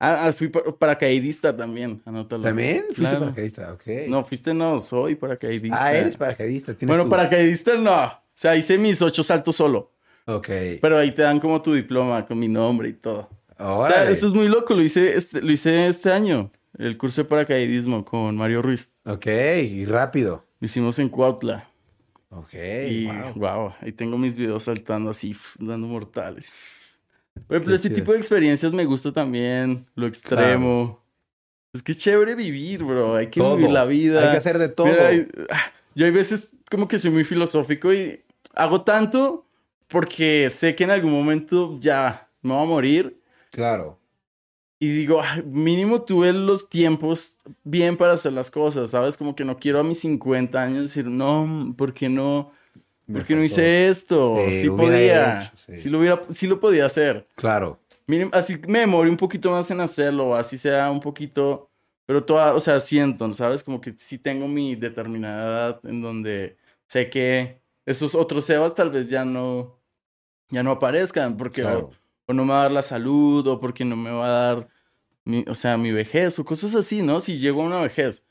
ah, ah, fui pa- paracaidista también, anótalo. ¿También? Fuiste Claro. paracaidista, ok. No, fuiste no, soy paracaidista. Ah, eres paracaidista. tienes Bueno, tu- paracaidista no. O sea, hice mis ocho saltos solo. Ok. Pero ahí te dan como tu diploma con mi nombre y todo. O sea, Órale. eso es muy loco. Lo hice este, lo hice este año. El curso de paracaidismo con Mario Ruiz. Ok, y rápido. Lo hicimos en Cuautla. Ok. Y wow. wow. ahí tengo mis videos saltando así, dando mortales. Por ejemplo, chido. tipo de experiencias me gusta también, lo extremo. Es que es chévere vivir, bro. Hay que Todo. vivir la vida. Hay que hacer de todo. Mira, hay- yo hay veces como que soy muy filosófico y hago tanto porque sé que en algún momento ya me voy a morir. Claro. Y digo, "Ay, mínimo tuve los tiempos bien para hacer las cosas, ¿sabes? Como que no quiero a mis 50 años decir, no, ¿por qué no? Me ¿Por qué no hice esto? Sí, sí podía. hecho, sí. sí. lo hubiera, sí lo podía hacer. Claro. Miren, así me demoré un poquito más en hacerlo, así sea un poquito, pero toda, o sea, siento, ¿sabes? Como que sí tengo mi determinada edad en donde sé que esos otros Sebas tal vez ya no, ya no aparezcan, porque o- Claro. o, no me va a dar la salud, o porque no me va a dar, mi, o sea, mi vejez, o cosas así, ¿no? Si llego a una vejez.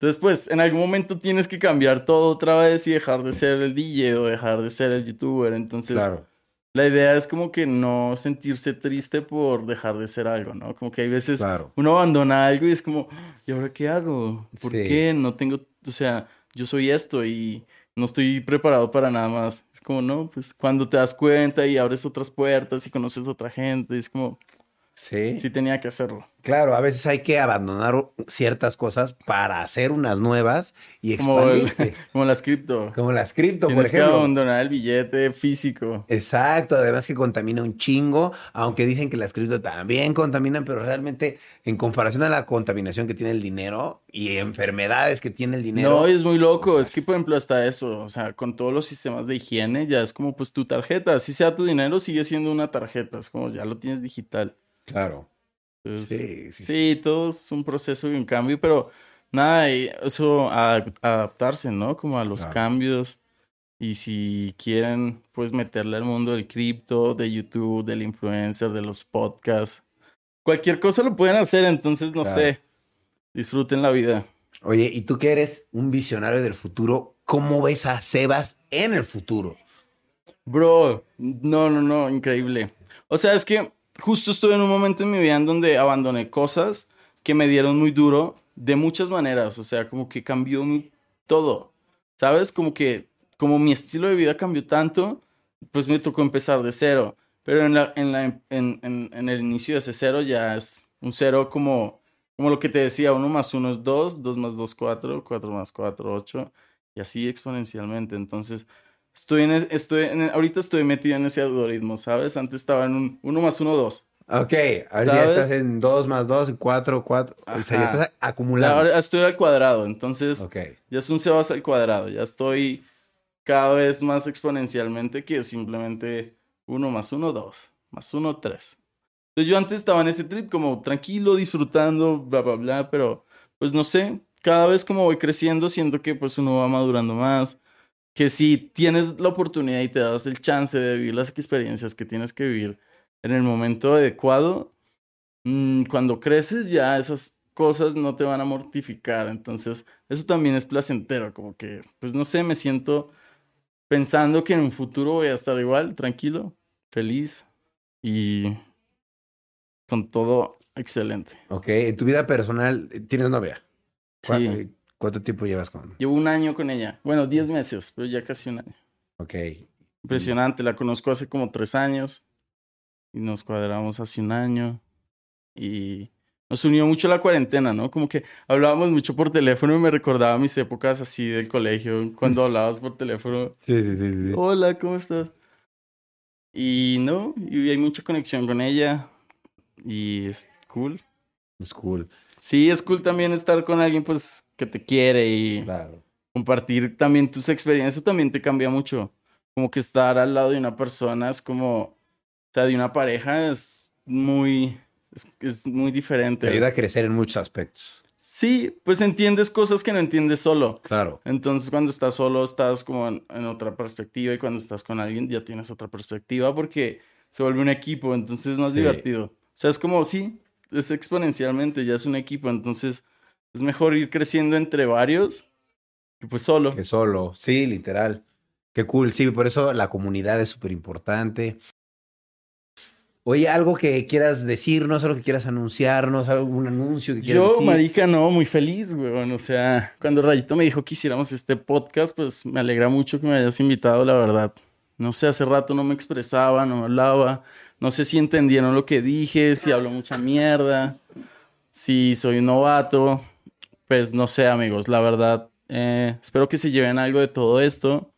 Entonces, pues, en algún momento tienes que cambiar todo otra vez y dejar de ser el DJ o dejar de ser el youtuber. Entonces, Claro. la idea es como que no sentirse triste por dejar de ser algo, ¿no? Como que hay veces Claro. uno abandona algo y es como, ¿y ahora qué hago? ¿Por Sí. qué? No tengo, o sea, yo soy esto y no estoy preparado para nada más. Es como, no, pues cuando te das cuenta y abres otras puertas y conoces a otra gente, es como, Sí. sí tenía que hacerlo. Claro, a veces hay que abandonar ciertas cosas para hacer unas nuevas y Como, el- expandirte. *laughs* como las cripto. Como las cripto, por Tienes que ejemplo. abandonar el billete físico. Exacto, además que contamina un chingo, aunque dicen que las cripto también contaminan, pero realmente en comparación a la contaminación que tiene el dinero y enfermedades que tiene el dinero. No, es muy loco. Es que, por ejemplo, hasta eso, o sea, con todos los sistemas de higiene, ya es como, pues, tu tarjeta. Así sea tu dinero, sigue siendo una tarjeta. Es como, ya lo tienes digital. Claro. Entonces, Sí, sí, sí, sí. todo es un proceso y un cambio, pero nada, y eso, a- adaptarse, ¿no? Como a los Claro. cambios. Y si quieren, pues, meterle al mundo del cripto, de YouTube, del influencer, de los podcasts. Cualquier cosa lo pueden hacer, entonces, no Claro. sé. Disfruten la vida. Oye, y tú que eres un visionario del futuro, ¿cómo ves a Sebas en el futuro? Bro, no, no, no, increíble. O sea, es que justo estuve en un momento en mi vida en donde abandoné cosas que me dieron muy duro de muchas maneras. O sea, como que cambió mi- todo. ¿Sabes? Como que, como mi estilo de vida cambió tanto, pues me tocó empezar de cero. Pero en, la, en, la, en, en, en el inicio de ese cero ya es un cero como, como lo que te decía, uno más uno es dos, dos más dos, cuatro, cuatro más cuatro, ocho, y así exponencialmente. Entonces, Estoy en, estoy en- ahorita estoy metido en ese algoritmo, ¿sabes? Antes estaba en un 1 más 1, 2. Ok, ahora ya estás en 2 más 2, 4, 4. O sea, ya estás acumulando. Ahora estoy al cuadrado, entonces Ok, ya es un Sebas al cuadrado. Ya estoy cada vez más exponencialmente que simplemente 1 más 1, 2, más 1, 3. Entonces yo antes estaba en ese trip como tranquilo, disfrutando, bla, bla, bla, pero pues no sé, cada vez como voy creciendo siento que pues uno va madurando más. Que si tienes la oportunidad y te das el chance de vivir las experiencias que tienes que vivir en el momento adecuado, mm, cuando creces ya esas cosas no te van a mortificar. Entonces, eso también es placentero, como que, pues no sé, me siento pensando que en un futuro voy a estar igual, tranquilo, feliz y con todo excelente. Ok, en tu vida personal, ¿tienes novia? ¿Cuá- Sí. ¿Cuánto tiempo llevas con? Llevo un año con ella. Bueno, 10 meses, pero ya casi un año. Ok, Impresionante, la conozco hace como tres años y nos cuadramos hace un año y nos unió mucho la cuarentena, ¿no? Como que hablábamos mucho por teléfono y me recordaba mis épocas así del colegio, cuando hablabas por teléfono. *laughs* sí, sí, sí. sí. Hola, ¿cómo estás? Y no, y hay mucha conexión con ella y es cool. Es cool, Sí, es cool también estar con alguien pues que te quiere y claro. compartir también tus experiencias, eso también te cambia mucho. Como que estar al lado de una persona es como, o sea, de una pareja es muy, es, es muy Te diferente. ayuda a crecer en muchos aspectos. Sí, pues entiendes cosas que no entiendes solo. Claro. Entonces cuando estás solo estás como en, en otra perspectiva y cuando estás con alguien ya tienes otra perspectiva porque se vuelve un equipo, entonces es más Sí. divertido. O sea, es como, sí, es exponencialmente, ya es un equipo, entonces es mejor ir creciendo entre varios que pues solo. Que solo, sí, literal. Qué cool, sí, por eso la comunidad es súper importante. Oye, algo que quieras decirnos, algo que quieras anunciarnos, algún anuncio que quieras Yo, decir. marica, no, muy feliz, weón. O sea, cuando Rayito me dijo que hiciéramos este podcast, pues me alegra mucho que me hayas invitado, la verdad. No sé, hace rato no me expresaba, no hablaba. No sé si entendieron lo que dije, si hablo mucha mierda, si soy un novato. Pues no sé, amigos, la verdad. eh, espero que se lleven algo de todo esto.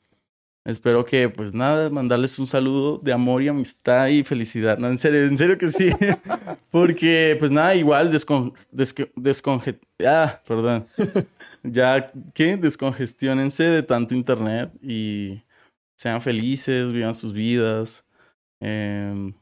Espero que, pues nada, mandarles un saludo de amor y amistad y felicidad. No, en serio, en serio que sí. *laughs* Porque, pues nada, igual descon, desconge- ah, perdón. Ya, ¿qué? Descongestionense de tanto internet y sean felices, vivan sus vidas. em,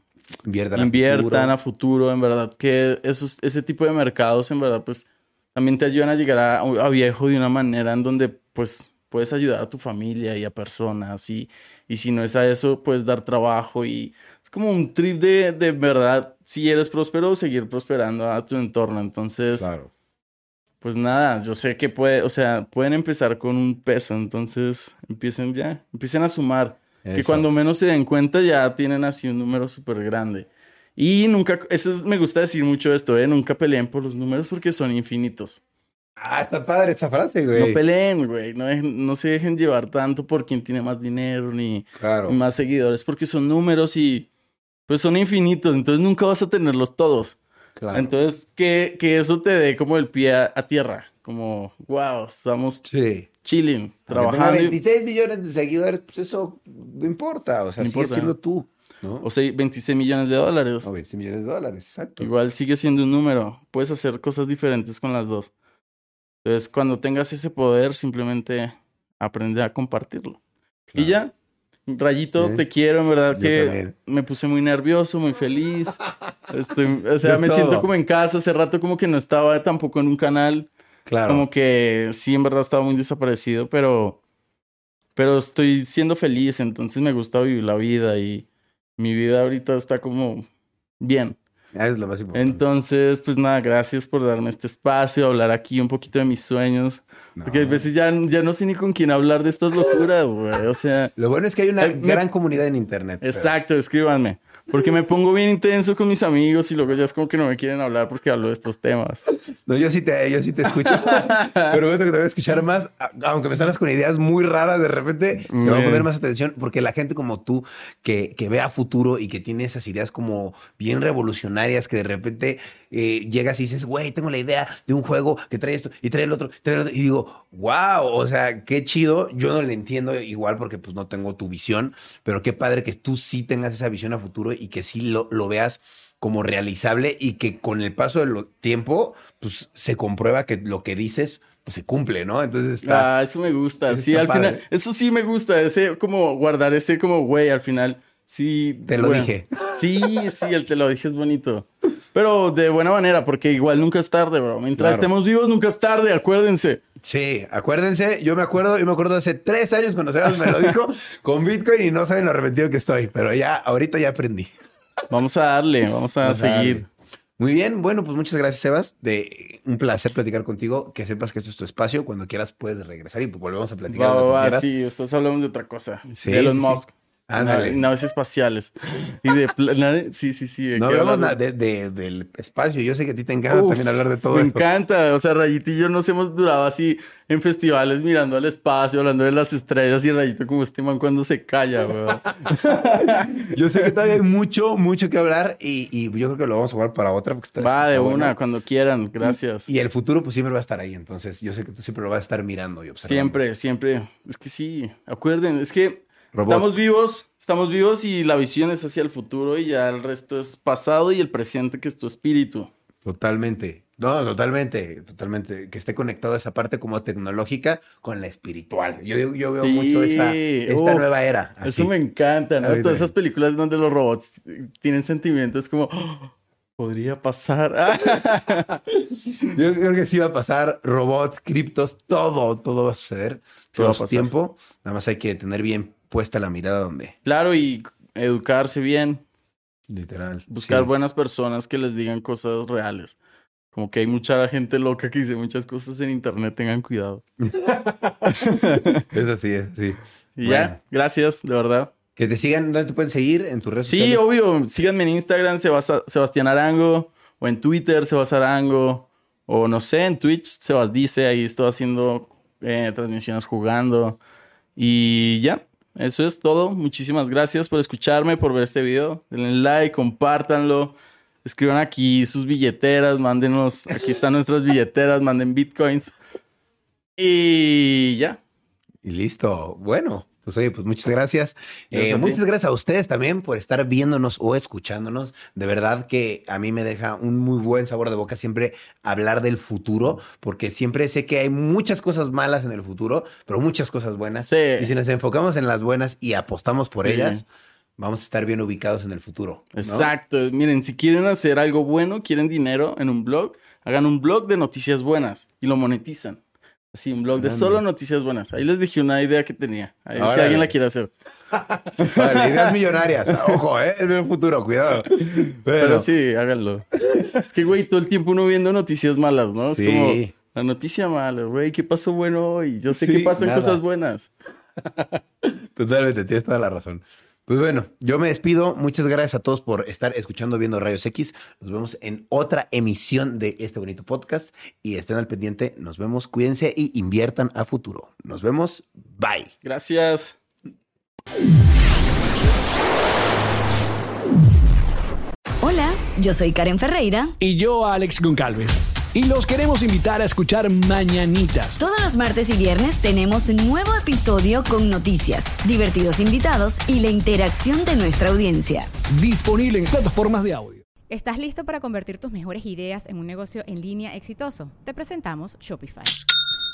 Inviertan a futuro. a futuro, en verdad, que esos, ese tipo de mercados, en verdad, pues también te ayudan a llegar a, a viejo de una manera en donde, pues, puedes ayudar a tu familia y a personas, y, y si no es a eso, puedes dar trabajo, y es como un trip de, de verdad, si eres próspero, seguir prosperando a tu entorno. Entonces, Claro. pues nada, yo sé que puede, o sea, pueden empezar con un peso, entonces empiecen ya, empiecen a sumar. Que cuando menos se den cuenta ya tienen así un número súper grande. Y nunca, eso es- me gusta decir mucho esto, ¿eh? Nunca peleen por los números porque son infinitos. Ah, está padre esa frase, güey. No peleen, güey. No, no se dejen llevar tanto por quién tiene más dinero ni, Claro. ni más seguidores porque son números y pues son infinitos. Entonces nunca vas a tenerlos todos. claro. Entonces que, que eso te dé como el pie a, a tierra. Como, wow, estamos sí. chilling, trabajando. y- 26 millones de seguidores, pues eso no importa. O sea, No sigue importa. siendo tú, ¿no? O sea, 26 millones de dólares. O 26 millones de dólares, exacto. Igual sigue siendo un número. Puedes hacer cosas diferentes con las dos. Entonces, cuando tengas ese poder, simplemente aprende a compartirlo. Y ya, Rayito, Sí. te quiero, en verdad Yo que también. me puse muy nervioso, muy feliz. *laughs* Estoy- o sea, me todo. siento como en casa. Hace rato como que no estaba tampoco en un canal. Claro. Como que sí, en verdad estaba muy desaparecido, pero, pero estoy siendo feliz, entonces me gusta vivir la vida y mi vida ahorita está como bien. Ah, Es lo más importante. Entonces, pues nada, gracias por darme este espacio, hablar aquí un poquito de mis sueños. No. Porque a veces ya, ya no sé ni con quién hablar de estas locuras, güey. O sea, Lo bueno es que hay una Eh, me- gran comunidad en internet. pero- exacto, escríbanme. Porque me pongo bien intenso con mis amigos y luego ya es como que no me quieren hablar porque hablo de estos temas. No, yo sí te, yo sí te escucho. *laughs* pero bueno que te voy a escuchar más, aunque me salgas con ideas muy raras de repente, te voy a poner más atención porque la gente como tú que, que ve a futuro y que tiene esas ideas como bien revolucionarias que de repente eh, llegas y dices, güey, tengo la idea de un juego que trae esto y trae el otro, trae el otro", y digo, wow, o sea, qué chido. Yo no le entiendo igual porque pues no tengo tu visión, pero qué padre que tú sí tengas esa visión a futuro y que sí lo, lo veas como realizable y que con el paso del tiempo, pues se comprueba que lo que dices, pues se cumple, ¿no? Entonces está... Ah, eso me gusta. Sí, al final, eso sí me gusta, ese como guardar ese como güey al final. Sí, Te lo bueno. dije. Sí, sí, el te lo dije es bonito. Pero de buena manera, porque igual nunca es tarde, bro. Mientras Claro. estemos vivos, nunca es tarde, acuérdense. Sí, acuérdense, yo me acuerdo, yo me acuerdo hace tres años cuando Sebas me lo dijo *laughs* con Bitcoin y no saben lo arrepentido que estoy, pero ya, ahorita ya aprendí. Vamos a darle, vamos a Vamos seguir. Muy bien, bueno, pues muchas gracias, Sebas. De un placer platicar contigo. Que sepas que esto es tu espacio. Cuando quieras puedes regresar y pues volvemos a platicar. Va, quieras. sí, después hablamos de otra cosa. Sí, de Elon sí, sí. Ándale. Naves, espaciales. Y de *laughs* Sí, sí, sí. No hablamos de, de- del espacio. Yo sé que a ti te encanta Uf, también hablar de todo Me esto. encanta. O sea, Rayito y yo nos hemos durado así en festivales mirando al espacio, hablando de las estrellas y Rayito como este man cuando se calla, weón. *laughs* Yo sé que todavía hay mucho, mucho que hablar y, y yo creo que lo vamos a jugar para otra porque está, Va está de bueno. una, cuando quieran. Gracias. Y el futuro pues siempre va a estar ahí. Entonces yo sé que tú siempre lo vas a estar mirando y observando. Siempre, siempre. Es que sí, acuerden, es que Estamos vivos, estamos vivos y la visión es hacia el futuro y ya el resto es pasado y el presente que es tu espíritu. Totalmente. No, totalmente, totalmente. Que esté conectado esa parte como tecnológica con la espiritual. Yo, yo veo Sí, mucho esta, esta nueva era. así. Eso me encanta, ¿no? Todas también. esas películas donde los robots tienen sentimientos como, "Oh, podría pasar. *laughs* Yo creo que sí va a pasar robots, criptos, todo, todo va a suceder. Va Todo a pasar. tiempo. Nada más hay que tener bien puesta la mirada donde. claro, y educarse bien, Literal. buscar sí. buenas personas que les digan cosas reales. Como que hay mucha gente loca que dice muchas cosas en internet, tengan cuidado. Eso *laughs* sí, *laughs* es, sí. Y Bueno. ya, gracias, de verdad. Que te sigan, ¿dónde te pueden seguir? En tus redes Sí, sociales. obvio. Síganme en Instagram, Sebas- Sebastián Arango, o en Twitter, Sebas Arango, o no sé, en Twitch, Sebas Dice, ahí estoy haciendo eh, transmisiones jugando. Y ya, eso es todo. Muchísimas gracias por escucharme, por ver este video. Denle like, compártanlo. Escriban aquí sus billeteras, mándenos, aquí están nuestras billeteras, manden bitcoins. Y ya, Y listo. Bueno, pues oye, pues muchas gracias. Eh, muchas gracias a ustedes también por estar viéndonos o escuchándonos. De verdad que a mí me deja un muy buen sabor de boca siempre hablar del futuro, porque siempre sé que hay muchas cosas malas en el futuro, pero muchas cosas buenas. Sí. Y si nos enfocamos en las buenas y apostamos por Sí. ellas, vamos a estar bien ubicados en el futuro. ¿no? Exacto. Miren, si quieren hacer algo bueno, quieren dinero en un blog, hagan un blog de noticias buenas y lo monetizan. Así, un blog de solo noticias buenas. Ahí les dije una idea que tenía. Ahí, si alguien la quiere hacer. Vale, ideas millonarias. Ojo, eh, el futuro, cuidado. Pero Pero sí, háganlo. es que, güey, todo el tiempo uno viendo noticias malas, ¿no? Es Sí. como la noticia mala, güey, ¿qué pasó bueno hoy? Yo sé Sí, que pasan nada. cosas buenas. *laughs* Totalmente, tienes toda la razón. Pues bueno, yo me despido. Muchas gracias a todos por estar escuchando viendo Rayos X. Nos vemos en otra emisión de este bonito podcast y estén al pendiente. Nos vemos, cuídense y inviertan a futuro. Nos vemos. Bye. Gracias. Hola, yo soy Karen Ferreira. Y yo, Alex Goncalves. Y los queremos invitar a escuchar Mañanitas. Todos los martes y viernes tenemos un nuevo episodio con noticias, divertidos invitados y la interacción de nuestra audiencia. Disponible en plataformas de audio. ¿Estás listo para convertir tus mejores ideas en un negocio en línea exitoso? Te presentamos Shopify.